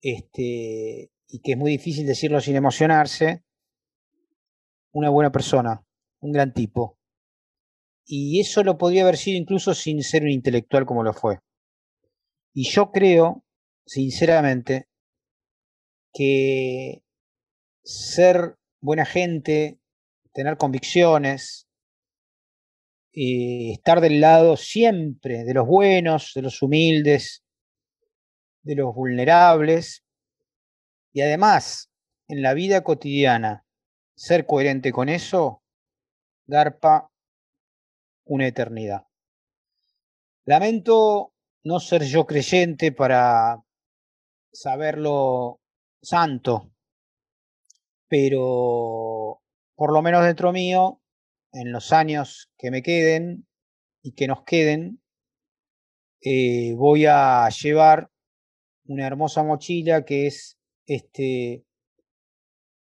este, y que es muy difícil decirlo sin emocionarse, una buena persona, un gran tipo. Y eso lo podría haber sido incluso sin ser un intelectual como lo fue. Y yo creo, sinceramente, que ser buena gente, tener convicciones, estar del lado siempre de los buenos, de los humildes, de los vulnerables, y además en la vida cotidiana ser coherente con eso, garpa una eternidad. Lamento no ser yo creyente para saberlo santo, pero por lo menos dentro mío en los años que me queden y que nos queden, eh, voy a llevar una hermosa mochila que es este,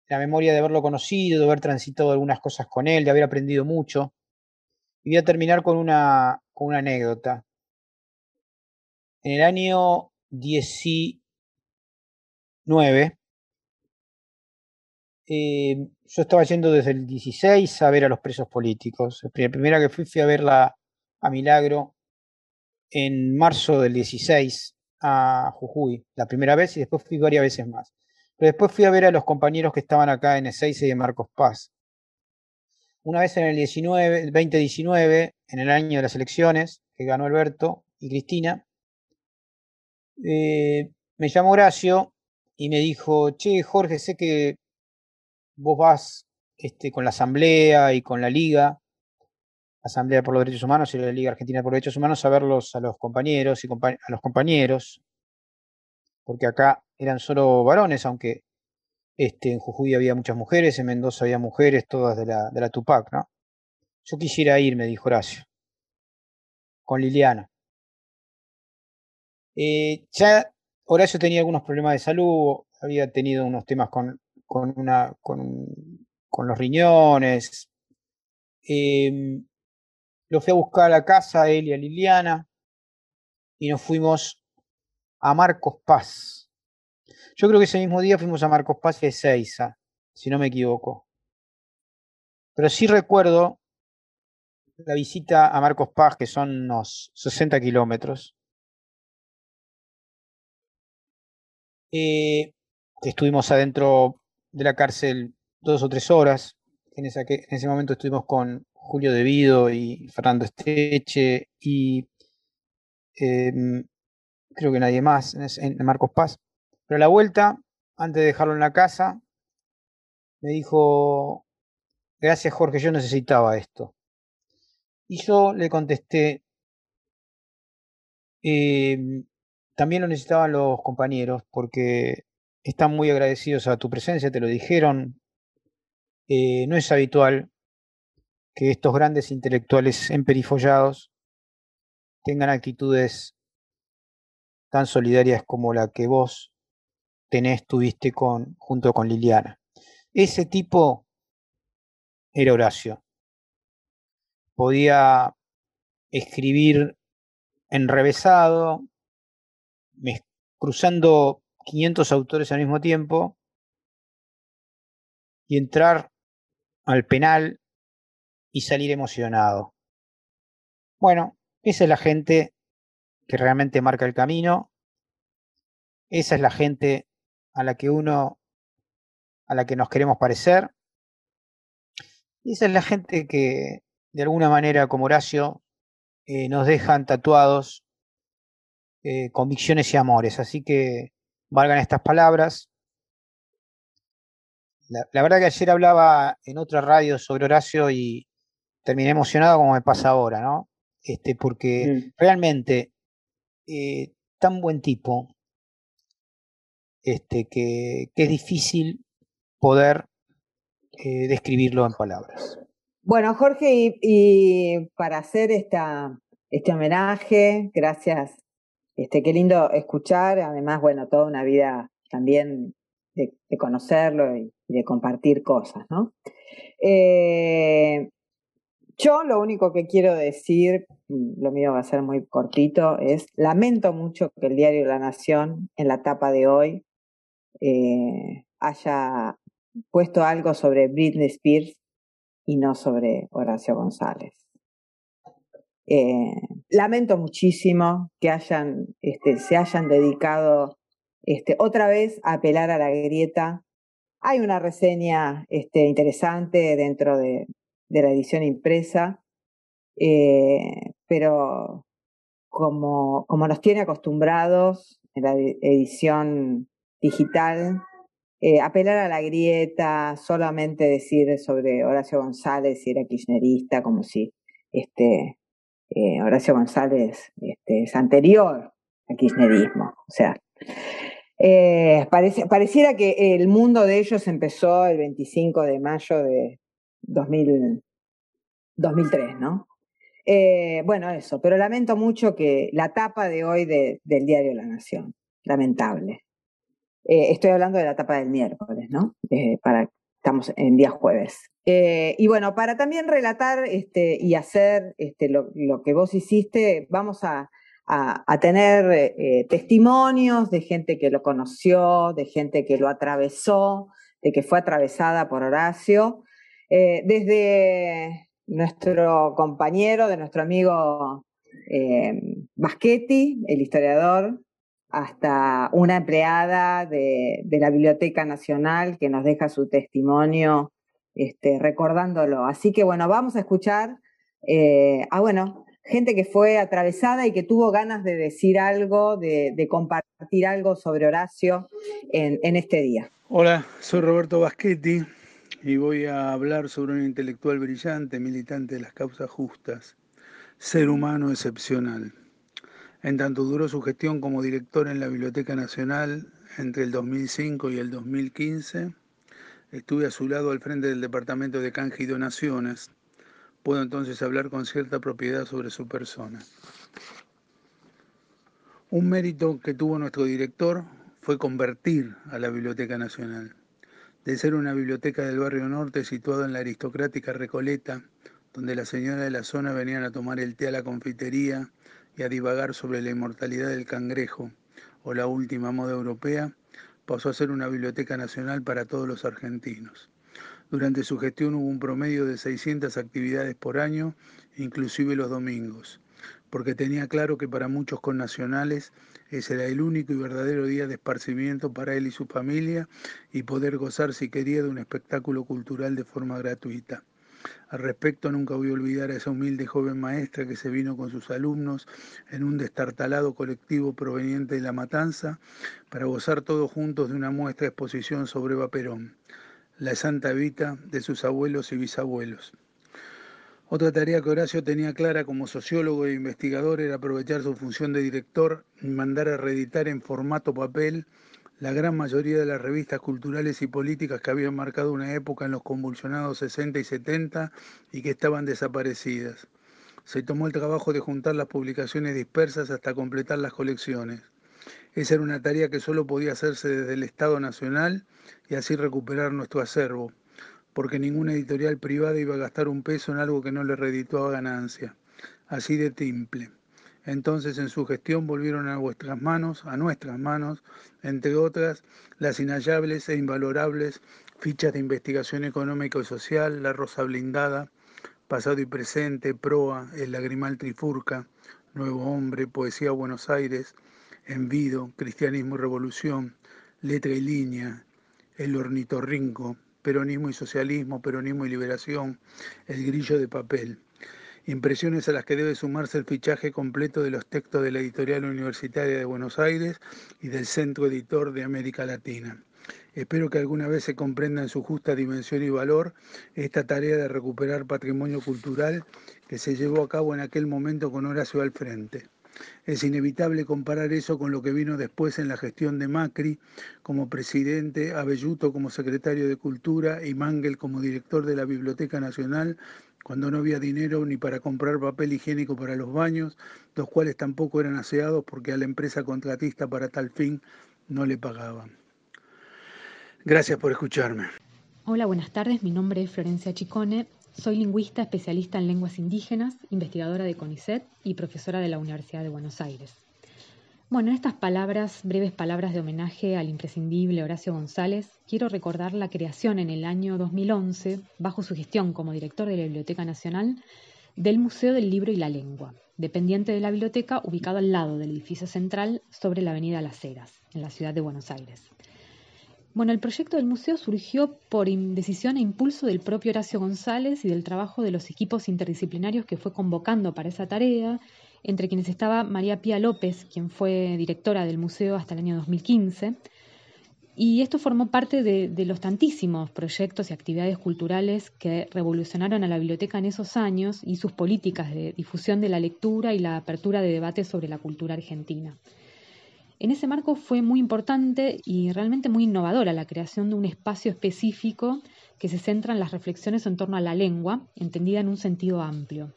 la memoria de haberlo conocido, de haber transitado algunas cosas con él, de haber aprendido mucho. Y voy a terminar con una, con una anécdota. En el año 19, eh, yo estaba yendo desde el 16 a ver a los presos políticos. La primera que fui fui a verla a Milagro en marzo del 16 a Jujuy, la primera vez, y después fui varias veces más. Pero después fui a ver a los compañeros que estaban acá en Ezeiza y de Marcos Paz. Una vez en el 19, 2019, en el año de las elecciones, que ganó Alberto y Cristina, eh, me llamó Horacio y me dijo, che, Jorge, sé que vos vas este, con la Asamblea y con la Liga, Asamblea por los Derechos Humanos y la Liga Argentina por los Derechos Humanos, a verlos a los compañeros y a los compañeros, porque acá eran solo varones, aunque este, en Jujuy había muchas mujeres, en Mendoza había mujeres, todas de la, de la Tupac, ¿no? Yo quisiera ir, me dijo Horacio, con Liliana. Eh, ya Horacio tenía algunos problemas de salud, había tenido unos temas con, con, una, con, con los riñones. Em, lo fui a buscar a la casa, él y a Liliana, y nos fuimos a Marcos Paz. Yo creo que ese mismo día fuimos a Marcos Paz y a Ezeiza, si no me equivoco. Pero sí recuerdo la visita a Marcos Paz, que son unos 60 kilómetros. Eh, estuvimos adentro de la cárcel dos o tres horas. En, ese momento estuvimos con Julio Devido y Fernando Esteche y em, creo que nadie más en, Marcos Paz. Pero a la vuelta, antes de dejarlo en la casa, me dijo, gracias Jorge, yo necesitaba esto. Y yo le contesté, em, también lo necesitaban los compañeros porque están muy agradecidos a tu presencia, te lo dijeron. Eh, no es habitual que estos grandes intelectuales emperifollados tengan actitudes tan solidarias como la que vos tenés, tuviste con, junto con Liliana. Ese tipo era Horacio. Podía escribir enrevesado, cruzando 500 autores al mismo tiempo y entrar al penal y salir emocionado. Bueno, esa es la gente que realmente marca el camino. Esa es la gente a la que uno, a la que nos queremos parecer. Y esa es la gente que, de alguna manera, como Horacio, eh, nos dejan tatuados eh, convicciones y amores. Así que valgan estas palabras. La, verdad que ayer hablaba en otra radio sobre Horacio y terminé emocionado como me pasa ahora, ¿no? Este, porque realmente eh, tan buen tipo este, que, es difícil poder eh, describirlo en palabras. Bueno, Jorge, y, para hacer esta, este homenaje, gracias. Este, qué lindo escuchar, además, bueno, toda una vida también de, conocerlo y, de compartir cosas, ¿no? Eh, yo lo único que quiero decir, mm, lo mío va a ser muy cortito, es lamento mucho que el diario La Nación en la tapa de hoy eh, haya puesto algo sobre Britney Spears y no sobre Horacio González. Eh, lamento muchísimo que este, se hayan dedicado este, otra vez a apelar a la grieta. Hay una reseña este, interesante dentro de, la edición impresa, eh, pero como, como nos tiene acostumbrados en la edición digital, eh, apelar a la grieta, solamente decir sobre Horacio González si era kirchnerista, como si este, eh, Horacio González este, es anterior al kirchnerismo. O sea, eh, pareciera que el mundo de ellos empezó el 25 de mayo de 2003, ¿no? bueno, eso, pero lamento mucho que la tapa de hoy del diario La Nación, lamentable. Eh, estoy hablando de la etapa del miércoles, ¿no? Eh, estamos en día jueves. Eh, y bueno, para también relatar este, y hacer este, lo, que vos hiciste, vamos a, tener testimonios de gente que lo conoció, de gente que lo atravesó, de que fue atravesada por Horacio, desde nuestro compañero, de nuestro amigo Baschetti, el historiador, hasta una empleada de, la Biblioteca Nacional que nos deja su testimonio este, recordándolo. Así que bueno, vamos a escuchar eh, a bueno, gente que fue atravesada y que tuvo ganas de decir algo, de, compartir algo sobre Horacio en, en, este día. Hola, soy Roberto Baschetti y voy a hablar sobre un intelectual brillante, militante de las causas justas, ser humano excepcional. En tanto duró su gestión como director en la Biblioteca Nacional entre el 2005 y el 2015, estuve a su lado al frente del Departamento de Canje y Donaciones. Puedo entonces hablar con cierta propiedad sobre su persona. Un mérito que tuvo nuestro director fue convertir a la Biblioteca Nacional. De ser una biblioteca del barrio norte situada en la aristocrática Recoleta, donde las señoras de la zona venían a tomar el té a la confitería y a divagar sobre la inmortalidad del cangrejo o la última moda europea, pasó a ser una biblioteca nacional para todos los argentinos. Durante su gestión hubo un promedio de 600 actividades por año, inclusive los domingos, porque tenía claro que para muchos connacionales ese era el único y verdadero día de esparcimiento para él y su familia y poder gozar si quería de un espectáculo cultural de forma gratuita. Al respecto, nunca voy a olvidar a esa humilde joven maestra que se vino con sus alumnos en un destartalado colectivo proveniente de La Matanza para gozar todos juntos de una muestra de exposición sobre Vaperón, la santa vida de sus abuelos y bisabuelos. Otra tarea que Horacio tenía clara como sociólogo e investigador era aprovechar su función de director y mandar a reeditar en formato papel la gran mayoría de las revistas culturales y políticas que habían marcado una época en los convulsionados 60 y 70 y que estaban desaparecidas. Se tomó el trabajo de juntar las publicaciones dispersas hasta completar las colecciones. Esa era una tarea que solo podía hacerse desde el Estado Nacional y así recuperar nuestro acervo, porque ninguna editorial privada iba a gastar un peso en algo que no le redituaba ganancia. Así de timple. Entonces en su gestión volvieron a vuestras manos, a nuestras manos, entre otras, las inhallables e invalorables fichas de investigación económica y social, la Rosa Blindada, Pasado y Presente, Proa, El Lagrimal Trifurca, Nuevo Hombre, Poesía Buenos Aires, Envido, Cristianismo y Revolución, Letra y Línea, El Ornitorrinco, Peronismo y Socialismo, Peronismo y Liberación, El Grillo de Papel impresiones a las que debe sumarse el fichaje completo de los textos de la Editorial Universitaria de Buenos Aires y del Centro Editor de América Latina. Espero que alguna vez se comprenda en su justa dimensión y valor esta tarea de recuperar patrimonio cultural que se llevó a cabo en aquel momento con Horacio al frente. Es inevitable comparar eso con lo que vino después en la gestión de Macri como presidente, Abelluto como secretario de Cultura y Mangel como director de la Biblioteca Nacional, cuando no había dinero ni para comprar papel higiénico para los baños, los cuales tampoco eran aseados porque a la empresa contratista para tal fin no le pagaban. Gracias por escucharme. Hola, buenas tardes. Mi nombre es Florencia Chicone. Soy lingüista especialista en lenguas indígenas, investigadora de CONICET y profesora de la Universidad de Buenos Aires. Bueno, en estas palabras, breves palabras de homenaje al imprescindible Horacio González, quiero recordar la creación en el año 2011, bajo su gestión como director de la Biblioteca Nacional, del Museo del Libro y la Lengua, dependiente de la biblioteca ubicado al lado del edificio central sobre la Avenida Las Heras, en la ciudad de Buenos Aires. Bueno, el proyecto del museo surgió por decisión e impulso del propio Horacio González y del trabajo de los equipos interdisciplinarios que fue convocando para esa tarea, entre quienes estaba María Pía López, quien fue directora del museo hasta el año 2015. Y esto formó parte de, los tantísimos proyectos y actividades culturales que revolucionaron a la biblioteca en esos años y sus políticas de difusión de la lectura y la apertura de debates sobre la cultura argentina. En ese marco fue muy importante y realmente muy innovadora la creación de un espacio específico que se centra en las reflexiones en torno a la lengua, entendida en un sentido amplio,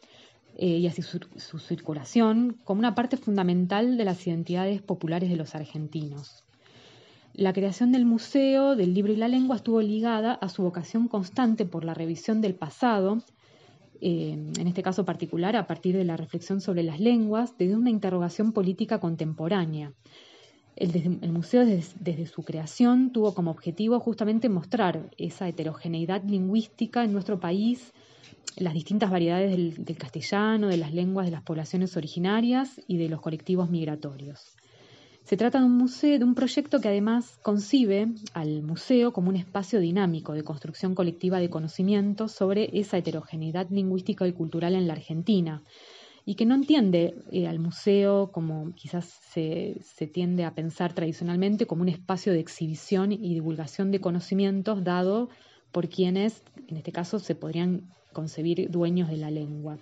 eh, y así su, circulación como una parte fundamental de las identidades populares de los argentinos. La creación del Museo del Libro y la Lengua estuvo ligada a su vocación constante por la revisión del pasado, eh, en este caso particular a partir de la reflexión sobre las lenguas, desde una interrogación política contemporánea, el, museo desde, su creación tuvo como objetivo justamente mostrar esa heterogeneidad lingüística en nuestro país, las distintas variedades del, castellano, de las lenguas de las poblaciones originarias y de los colectivos migratorios. Se trata de un museo, de un proyecto que además concibe al museo como un espacio dinámico de construcción colectiva de conocimiento sobre esa heterogeneidad lingüística y cultural en la Argentina, y que no entiende eh, al museo como quizás se, se, tiende a pensar tradicionalmente como un espacio de exhibición y divulgación de conocimientos dado por quienes, en este caso, se podrían concebir dueños de la lengua.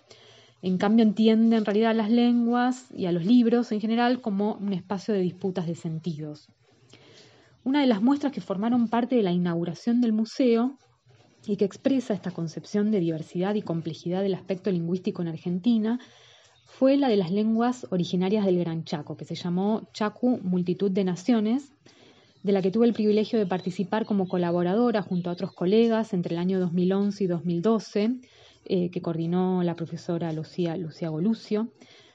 En cambio, entiende en realidad a las lenguas y a los libros en general como un espacio de disputas de sentidos. Una de las muestras que formaron parte de la inauguración del museo y que expresa esta concepción de diversidad y complejidad del aspecto lingüístico en Argentina fue la de las lenguas originarias del Gran Chaco, que se llamó Chacu Multitud de Naciones, de la que tuve el privilegio de participar como colaboradora junto a otros colegas entre el año 2011 y 2012, eh, que coordinó la profesora Lucía, Lucía Golucio.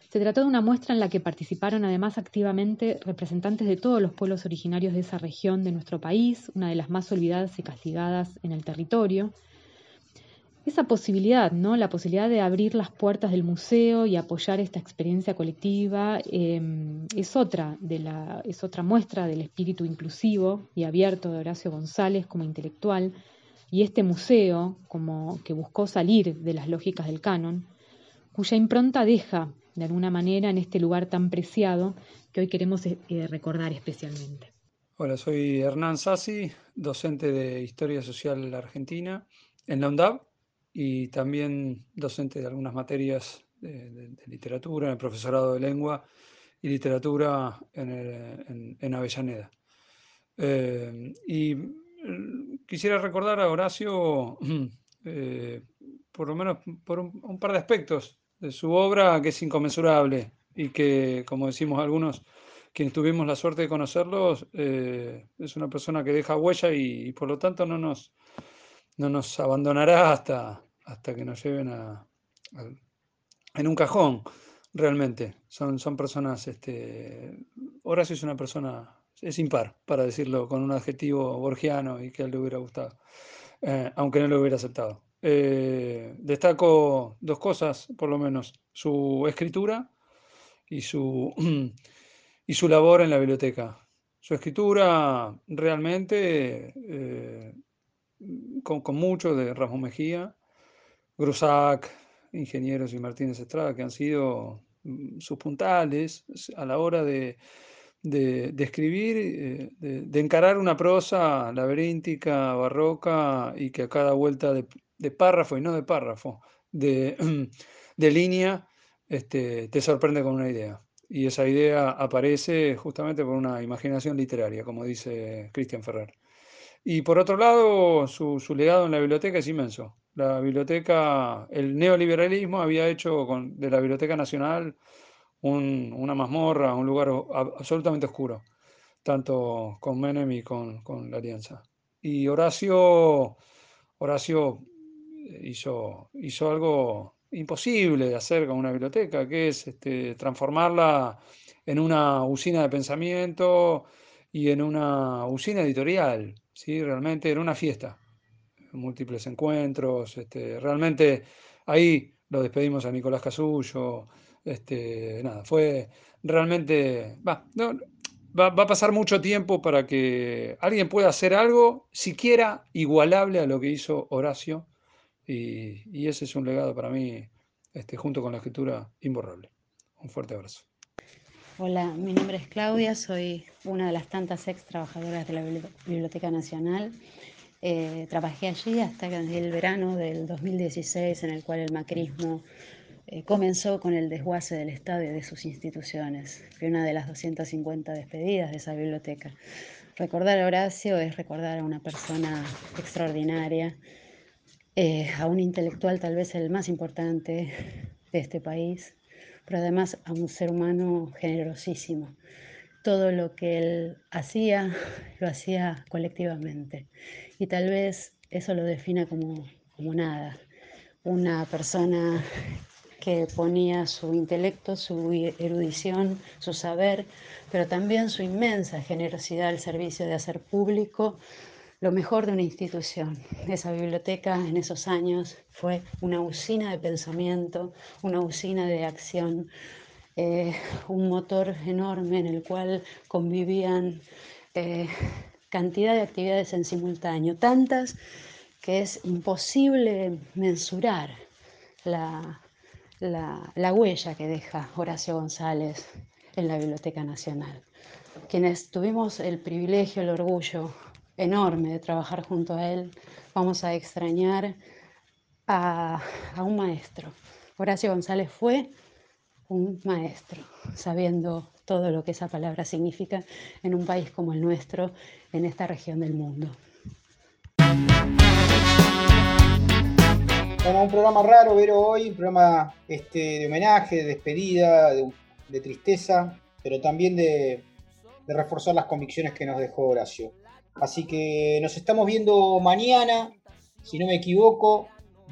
Se trató de una muestra en la que participaron además activamente representantes de todos los pueblos originarios de esa región de nuestro país, una de las más olvidadas y castigadas en el territorio, esa posibilidad, ¿no? La posibilidad de abrir las puertas del museo y apoyar esta experiencia colectiva em, es otra de la, es otra muestra del espíritu inclusivo y abierto de Horacio González como intelectual y este museo como que buscó salir de las lógicas del canon, cuya impronta deja de alguna manera en este lugar tan preciado que hoy queremos eh, recordar especialmente. Hola, soy Hernán Sassi, docente de Historia Social Argentina en la UNDAV y también docente de algunas materias de, literatura, en el profesorado de lengua y literatura en, en, Avellaneda. Eh, y mm, quisiera recordar a Horacio, eh, por lo menos por un, par de aspectos de su obra que es inconmensurable y que, como decimos algunos, quienes tuvimos la suerte de conocerlos, eh, es una persona que deja huella y, y, por lo tanto no nos, no nos abandonará hasta, hasta que nos lleven a, en un cajón, realmente. Son, son personas, este, Horacio es una persona, es impar, para decirlo con un adjetivo borgiano y que él le hubiera gustado, eh, aunque no lo hubiera aceptado. Eh, destaco dos cosas, por lo menos, su escritura y su, y su labor en la biblioteca. Su escritura realmente, eh, con, con, mucho de Rasmus Mejía, Grusac, Ingenieros y Martínez Estrada, que han sido mm, sus puntales a la hora de, escribir, eh, de, encarar una prosa laberíntica, barroca, y que a cada vuelta de, párrafo, y no de párrafo, de, línea, este, te sorprende con una idea. y esa idea aparece justamente por una imaginación literaria, como dice Cristian Ferrer. Y por otro lado, su, legado en la biblioteca es inmenso. La biblioteca, el neoliberalismo había hecho con, de la Biblioteca Nacional una mazmorra, un lugar absolutamente oscuro, tanto con Menem y con, la Alianza. Y Horacio, Horacio hizo, hizo algo imposible de hacer con una biblioteca, que es este, transformarla en una usina de pensamiento y en una usina editorial. ¿sí? realmente era una fiesta, múltiples encuentros, este, realmente ahí lo despedimos a Nicolás Casullo, este, nada, fue realmente, va, va, a pasar mucho tiempo para que alguien pueda hacer algo siquiera igualable a lo que hizo Horacio, y, ese es un legado para mí, este, junto con la escritura, imborrable. Un fuerte abrazo. Hola, mi nombre es Claudia, soy una de las tantas ex trabajadoras de la Biblioteca Nacional. Eh, trabajé allí hasta el verano del 2016, en el cual el macrismo eh, comenzó con el desguace del Estado y de sus instituciones. Fui una de las 250 despedidas de esa biblioteca. Recordar a Horacio es recordar a una persona extraordinaria, eh, a un intelectual tal vez el más importante de este país, pero además a un ser humano generosísimo. Todo lo que él hacía, lo hacía colectivamente. Y tal vez eso lo defina como, como nada. Una persona que ponía su intelecto, su erudición, su saber, pero también su inmensa generosidad al servicio de hacer público lo mejor de una institución. Esa biblioteca en esos años fue una usina de pensamiento, una usina de acción, eh, un motor enorme en el cual convivían eh, cantidad de actividades en simultáneo, tantas que es imposible mensurar la, la huella que deja Horacio González en la Biblioteca Nacional. Quienes tuvimos el privilegio, el orgullo enorme de trabajar junto a él. Vamos a extrañar a, un maestro. Horacio González fue un maestro, sabiendo todo lo que esa palabra significa en un país como el nuestro, en esta región del mundo. Bueno, un programa raro, Vero, hoy, un programa este, de homenaje, de despedida, de, tristeza, pero también de reforzar las convicciones que nos dejó Horacio. Así que nos estamos viendo mañana, si no me equivoco,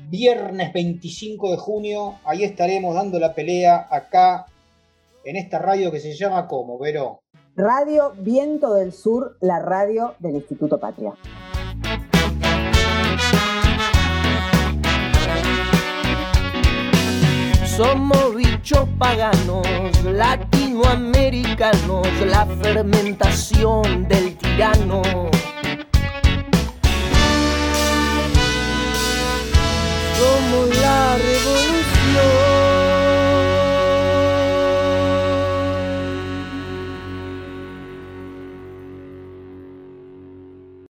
viernes 25 de junio. Ahí estaremos dando la pelea acá en esta radio que se llama como, Vero. Radio Viento del Sur, la radio del Instituto Patria. Somos bichos paganos, latinoamericanos, la fermentación del tirano. Somos la revolución